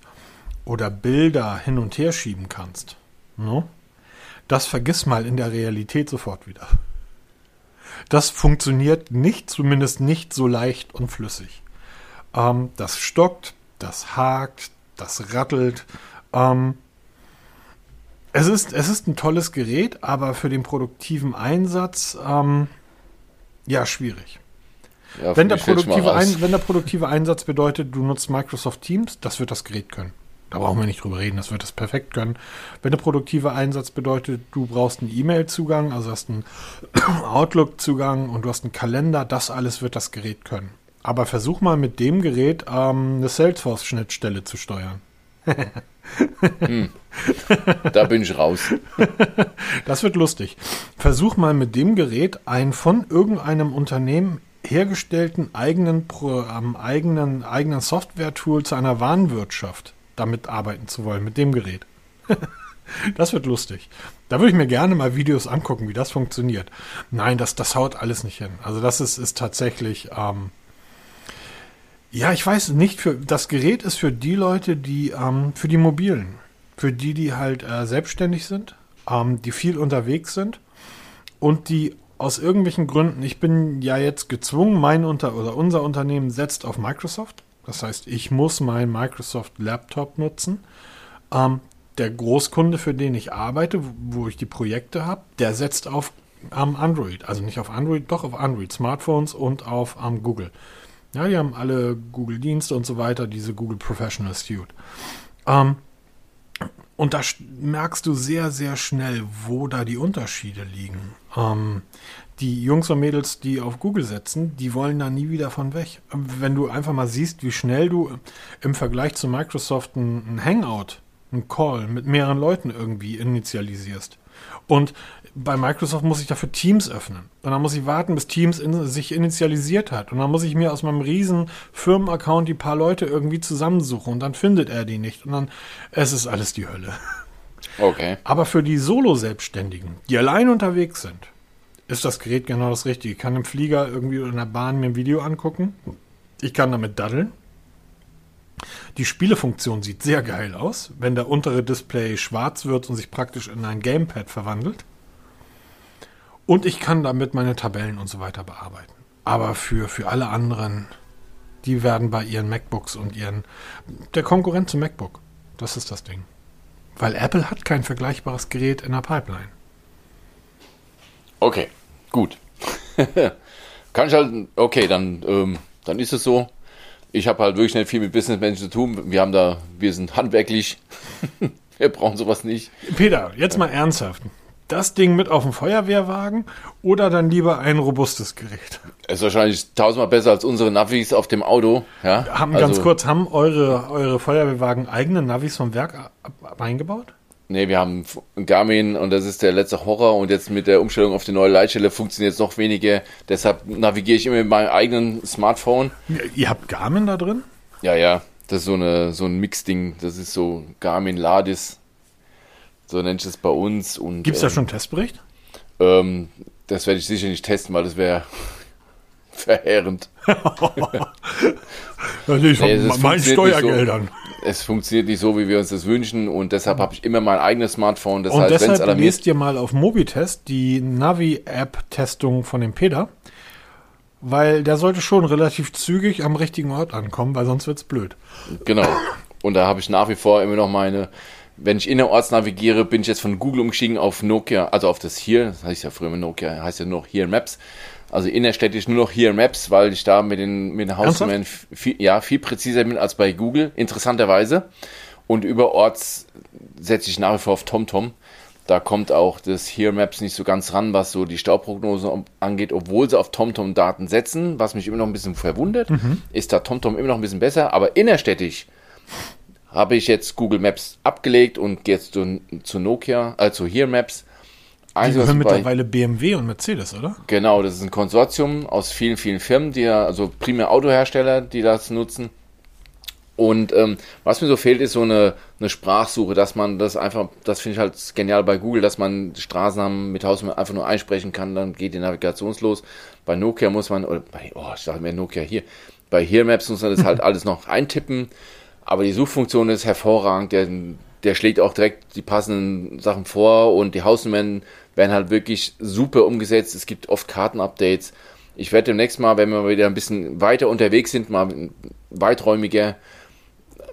oder Bilder hin und her schieben kannst, no? das vergiss mal in der Realität sofort wieder. Das funktioniert nicht, zumindest nicht so leicht und flüssig. Ähm, das stockt, das hakt, das rattelt. Ähm, es, ist, es ist ein tolles Gerät, aber für den produktiven Einsatz, ähm, ja, schwierig. Ja, wenn, der produktive Ein, wenn der produktive Einsatz bedeutet, du nutzt Microsoft Teams, das wird das Gerät können. Da brauchen wir nicht drüber reden, das wird es perfekt können. Wenn der produktive Einsatz bedeutet, du brauchst einen E-Mail-Zugang, also hast einen Outlook-Zugang und du hast einen Kalender, das alles wird das Gerät können. Aber versuch mal mit dem Gerät ähm, eine Salesforce-Schnittstelle zu steuern. hm. Da bin ich raus. Das wird lustig. Versuch mal mit dem Gerät einen von irgendeinem Unternehmen hergestellten eigenen, ähm, eigenen, eigenen Software-Tool zu einer Warenwirtschaft damit arbeiten zu wollen, mit dem Gerät. das wird lustig. Da würde ich mir gerne mal Videos angucken, wie das funktioniert. Nein, das, das haut alles nicht hin. Also das ist, ist tatsächlich, ähm, ja, ich weiß nicht, für das Gerät ist für die Leute, die, ähm, für die Mobilen, für die, die halt äh, selbstständig sind, ähm, die viel unterwegs sind und die aus irgendwelchen Gründen, ich bin ja jetzt gezwungen, mein Unter oder unser Unternehmen setzt auf Microsoft. Das heißt, ich muss meinen Microsoft Laptop nutzen. Ähm, der Großkunde, für den ich arbeite, wo ich die Projekte habe, der setzt auf ähm, Android. Also nicht auf Android, doch auf Android, Smartphones und auf ähm, Google. Ja, die haben alle Google-Dienste und so weiter, diese Google Professional Suite. Ähm, und da merkst du sehr, sehr schnell, wo da die Unterschiede liegen. Ähm, die Jungs und Mädels, die auf Google setzen, die wollen da nie wieder von weg. Wenn du einfach mal siehst, wie schnell du im Vergleich zu Microsoft ein, ein Hangout, ein Call mit mehreren Leuten irgendwie initialisierst. Und bei Microsoft muss ich dafür Teams öffnen. Und dann muss ich warten, bis Teams in, sich initialisiert hat. Und dann muss ich mir aus meinem riesen Firmenaccount die paar Leute irgendwie zusammensuchen. Und dann findet er die nicht. Und dann, es ist alles die Hölle. Okay. Aber für die Solo-Selbstständigen, die allein unterwegs sind, ist das Gerät genau das Richtige. Ich kann im Flieger irgendwie oder in der Bahn mir ein Video angucken. Ich kann damit daddeln. Die Spielefunktion sieht sehr geil aus, wenn der untere Display schwarz wird und sich praktisch in ein Gamepad verwandelt. Und ich kann damit meine Tabellen und so weiter bearbeiten. Aber für, für alle anderen, die werden bei ihren MacBooks und ihren. Der Konkurrent zum MacBook. Das ist das Ding. Weil Apple hat kein vergleichbares Gerät in der Pipeline. Okay, gut. Kann ich halt, okay, dann, ähm, dann ist es so. Ich habe halt wirklich nicht viel mit Businessmenschen zu tun. Wir haben da, wir sind handwerklich. wir brauchen sowas nicht. Peter, jetzt mal ernsthaft das Ding mit auf dem Feuerwehrwagen oder dann lieber ein robustes Gerät? Ist wahrscheinlich tausendmal besser als unsere Navis auf dem Auto. Ja? Haben also, ganz kurz, haben eure, eure Feuerwehrwagen eigene Navis vom Werk eingebaut? Nee, wir haben Garmin und das ist der letzte Horror und jetzt mit der Umstellung auf die neue Leitstelle funktioniert es noch weniger. Deshalb navigiere ich immer mit meinem eigenen Smartphone. Ihr habt Garmin da drin? Ja, ja. Das ist so, eine, so ein Mix-Ding. Das ist so Garmin Ladis. So nennt es bei uns. Gibt es da ähm, schon einen Testbericht? Ähm, das werde ich sicher nicht testen, weil das wäre verheerend. Natürlich von nee, meinen Steuergeldern. So, es funktioniert nicht so, wie wir uns das wünschen und deshalb habe ich immer mein eigenes Smartphone. Das und heißt, deshalb alarmiert, lest ihr mal auf Mobitest die Navi-App-Testung von dem Peter. weil der sollte schon relativ zügig am richtigen Ort ankommen, weil sonst wird's blöd. Genau. Und da habe ich nach wie vor immer noch meine, wenn ich innerorts navigiere, bin ich jetzt von Google umgestiegen auf Nokia, also auf das hier, das heißt ja früher mit Nokia, heißt ja noch hier Maps. Also innerstädtisch nur noch hier Maps, weil ich da mit den, mit den Hausnummern viel, ja, viel präziser bin als bei Google, interessanterweise. Und überorts setze ich nach wie vor auf TomTom. Da kommt auch das Here Maps nicht so ganz ran, was so die Stauprognose angeht, obwohl sie auf TomTom Daten setzen. Was mich immer noch ein bisschen verwundert, mhm. ist da TomTom immer noch ein bisschen besser. Aber innerstädtisch habe ich jetzt Google Maps abgelegt und gehe jetzt zu, zu Nokia, äh, zu Here Maps. Die gehören mittlerweile BMW und Mercedes, oder? Genau, das ist ein Konsortium aus vielen, vielen Firmen, die ja, also primär Autohersteller, die das nutzen. Und ähm, was mir so fehlt, ist so eine, eine Sprachsuche, dass man das einfach, das finde ich halt genial bei Google, dass man Straßennamen mit Haus einfach nur einsprechen kann, dann geht die Navigation los. Bei Nokia muss man, oder bei, oh, ich sage mir Nokia hier, bei Here Maps muss man das halt alles noch eintippen, aber die Suchfunktion ist hervorragend, der, der schlägt auch direkt die passenden Sachen vor und die Hausnummern werden halt wirklich super umgesetzt. Es gibt oft Kartenupdates. Ich werde demnächst mal, wenn wir wieder ein bisschen weiter unterwegs sind, mal weiträumiger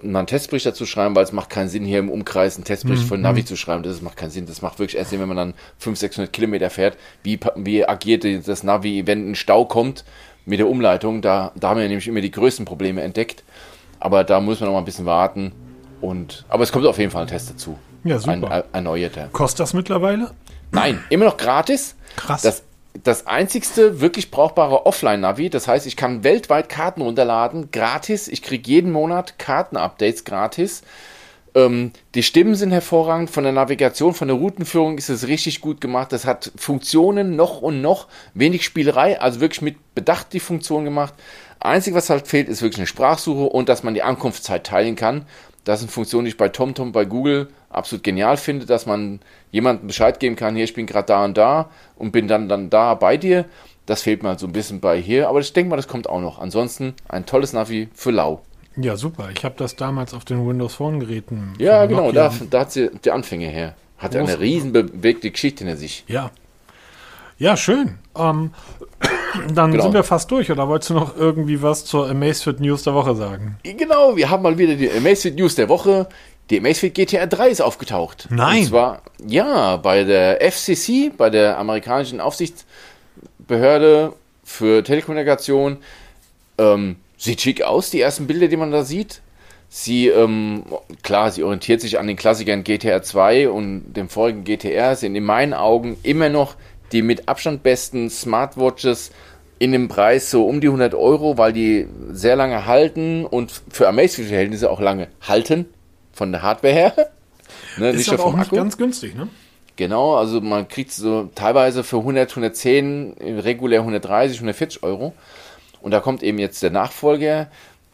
mal einen Testbericht dazu schreiben, weil es macht keinen Sinn, hier im Umkreis einen Testbericht mhm. von Navi zu schreiben. Das macht keinen Sinn. Das macht wirklich erst Sinn, wenn man dann 500, 600 Kilometer fährt. Wie, wie agiert das Navi, wenn ein Stau kommt mit der Umleitung? Da, da haben wir nämlich immer die größten Probleme entdeckt. Aber da muss man noch mal ein bisschen warten. Und, aber es kommt auf jeden Fall ein Test dazu. Ja, super. Ein, ein erneuerter. Kostet das mittlerweile? Nein, immer noch gratis. Krass. Das das einzigste wirklich brauchbare Offline-Navi. Das heißt, ich kann weltweit Karten runterladen, gratis. Ich kriege jeden Monat Karten-Updates gratis. Ähm, die Stimmen sind hervorragend. Von der Navigation, von der Routenführung ist es richtig gut gemacht. Das hat Funktionen noch und noch. Wenig Spielerei, also wirklich mit Bedacht die Funktion gemacht. Einzig, was halt fehlt, ist wirklich eine Sprachsuche und dass man die Ankunftszeit teilen kann. Das sind Funktionen, die ich bei TomTom, bei Google absolut genial finde, dass man jemandem Bescheid geben kann, hier, ich bin gerade da und da und bin dann, dann da bei dir. Das fehlt mir halt so ein bisschen bei hier, aber ich denke mal, das kommt auch noch. Ansonsten ein tolles Navi für Lau. Ja, super. Ich habe das damals auf den Windows Phone Geräten. Ja, genau, da, da, hat sie die Anfänge her. Hat Groß. eine riesen bewegte Geschichte hinter sich. Ja. Ja, schön. Ähm, dann genau. sind wir fast durch. Oder wolltest du noch irgendwie was zur Amazfit News der Woche sagen? Genau, wir haben mal wieder die Amazfit News der Woche. Die Amazfit GTR 3 ist aufgetaucht. Nein. Und zwar, ja, bei der FCC, bei der amerikanischen Aufsichtsbehörde für Telekommunikation. Ähm, sieht schick aus, die ersten Bilder, die man da sieht. Sie, ähm, klar, sie orientiert sich an den Klassikern GTR 2 und dem vorigen GTR, sind in meinen Augen immer noch die mit Abstand besten Smartwatches in dem Preis so um die 100 Euro, weil die sehr lange halten und für Amazfit-Verhältnisse auch lange halten von der Hardware her. Ne, ist aber auch nicht Akku. ganz günstig, ne? Genau, also man kriegt so teilweise für 100, 110, regulär 130, 140 Euro. Und da kommt eben jetzt der Nachfolger,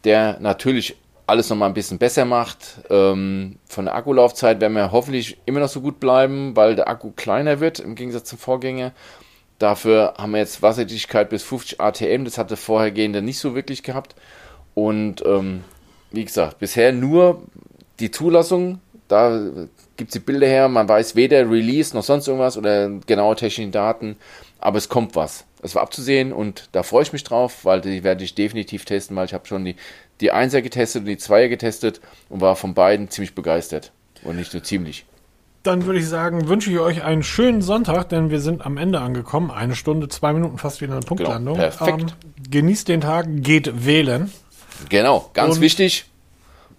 der natürlich alles nochmal ein bisschen besser macht. Ähm, von der Akkulaufzeit werden wir hoffentlich immer noch so gut bleiben, weil der Akku kleiner wird im Gegensatz zum Vorgänger. Dafür haben wir jetzt Wasserdichtigkeit bis 50 ATM, das hatte vorhergehende nicht so wirklich gehabt. Und ähm, wie gesagt, bisher nur die Zulassung, da gibt es die Bilder her, man weiß weder Release noch sonst irgendwas oder genaue technische Daten, aber es kommt was. Es war abzusehen und da freue ich mich drauf, weil die werde ich definitiv testen, weil ich habe schon die, die Einser getestet und die Zweier getestet und war von beiden ziemlich begeistert. Und nicht nur ziemlich. Dann würde ich sagen, wünsche ich euch einen schönen Sonntag, denn wir sind am Ende angekommen. Eine Stunde, zwei Minuten fast wieder eine genau, Punktlandung. Genau, perfekt. Ähm, genießt den Tag, geht wählen. Genau, ganz und wichtig.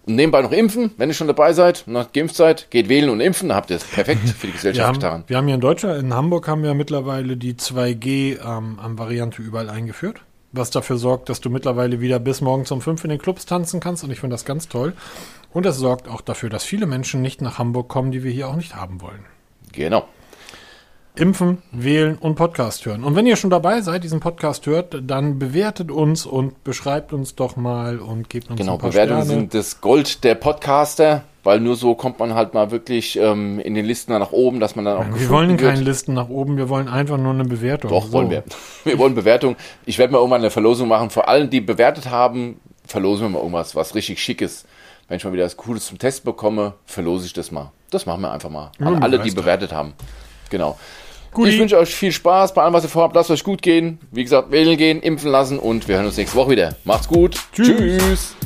Und nebenbei noch impfen, wenn ihr schon dabei seid, nach geimpft seid, geht wählen und impfen, habt ihr es perfekt für die Gesellschaft wir getan. Wir haben hier in Deutschland, in Hamburg haben wir mittlerweile die 2G ähm, am Variante überall eingeführt, was dafür sorgt, dass du mittlerweile wieder bis morgens um 5 in den Clubs tanzen kannst und ich finde das ganz toll. Und das sorgt auch dafür, dass viele Menschen nicht nach Hamburg kommen, die wir hier auch nicht haben wollen. Genau. Impfen, wählen und Podcast hören. Und wenn ihr schon dabei seid, diesen Podcast hört, dann bewertet uns und beschreibt uns doch mal und gebt uns genau, ein paar Bewertungen Sterne. sind das Gold der Podcaster, weil nur so kommt man halt mal wirklich ähm, in den Listen nach oben, dass man dann auch. Wir wollen keine Listen nach oben, wir wollen einfach nur eine Bewertung. Doch, so. wollen wir. Wir wollen Bewertung. Ich werde mal irgendwann eine Verlosung machen. Vor allen, die bewertet haben, verlosen wir mal irgendwas, was richtig schickes. Wenn ich mal wieder was Cooles zum Test bekomme, verlose ich das mal. Das machen wir einfach mal. An alle, die bewertet haben. Genau. Guti. Ich wünsche euch viel Spaß bei allem, was ihr vorhabt. Lasst euch gut gehen. Wie gesagt, wählen gehen, impfen lassen und wir hören uns nächste Woche wieder. Macht's gut. Tschüss. Tschüss.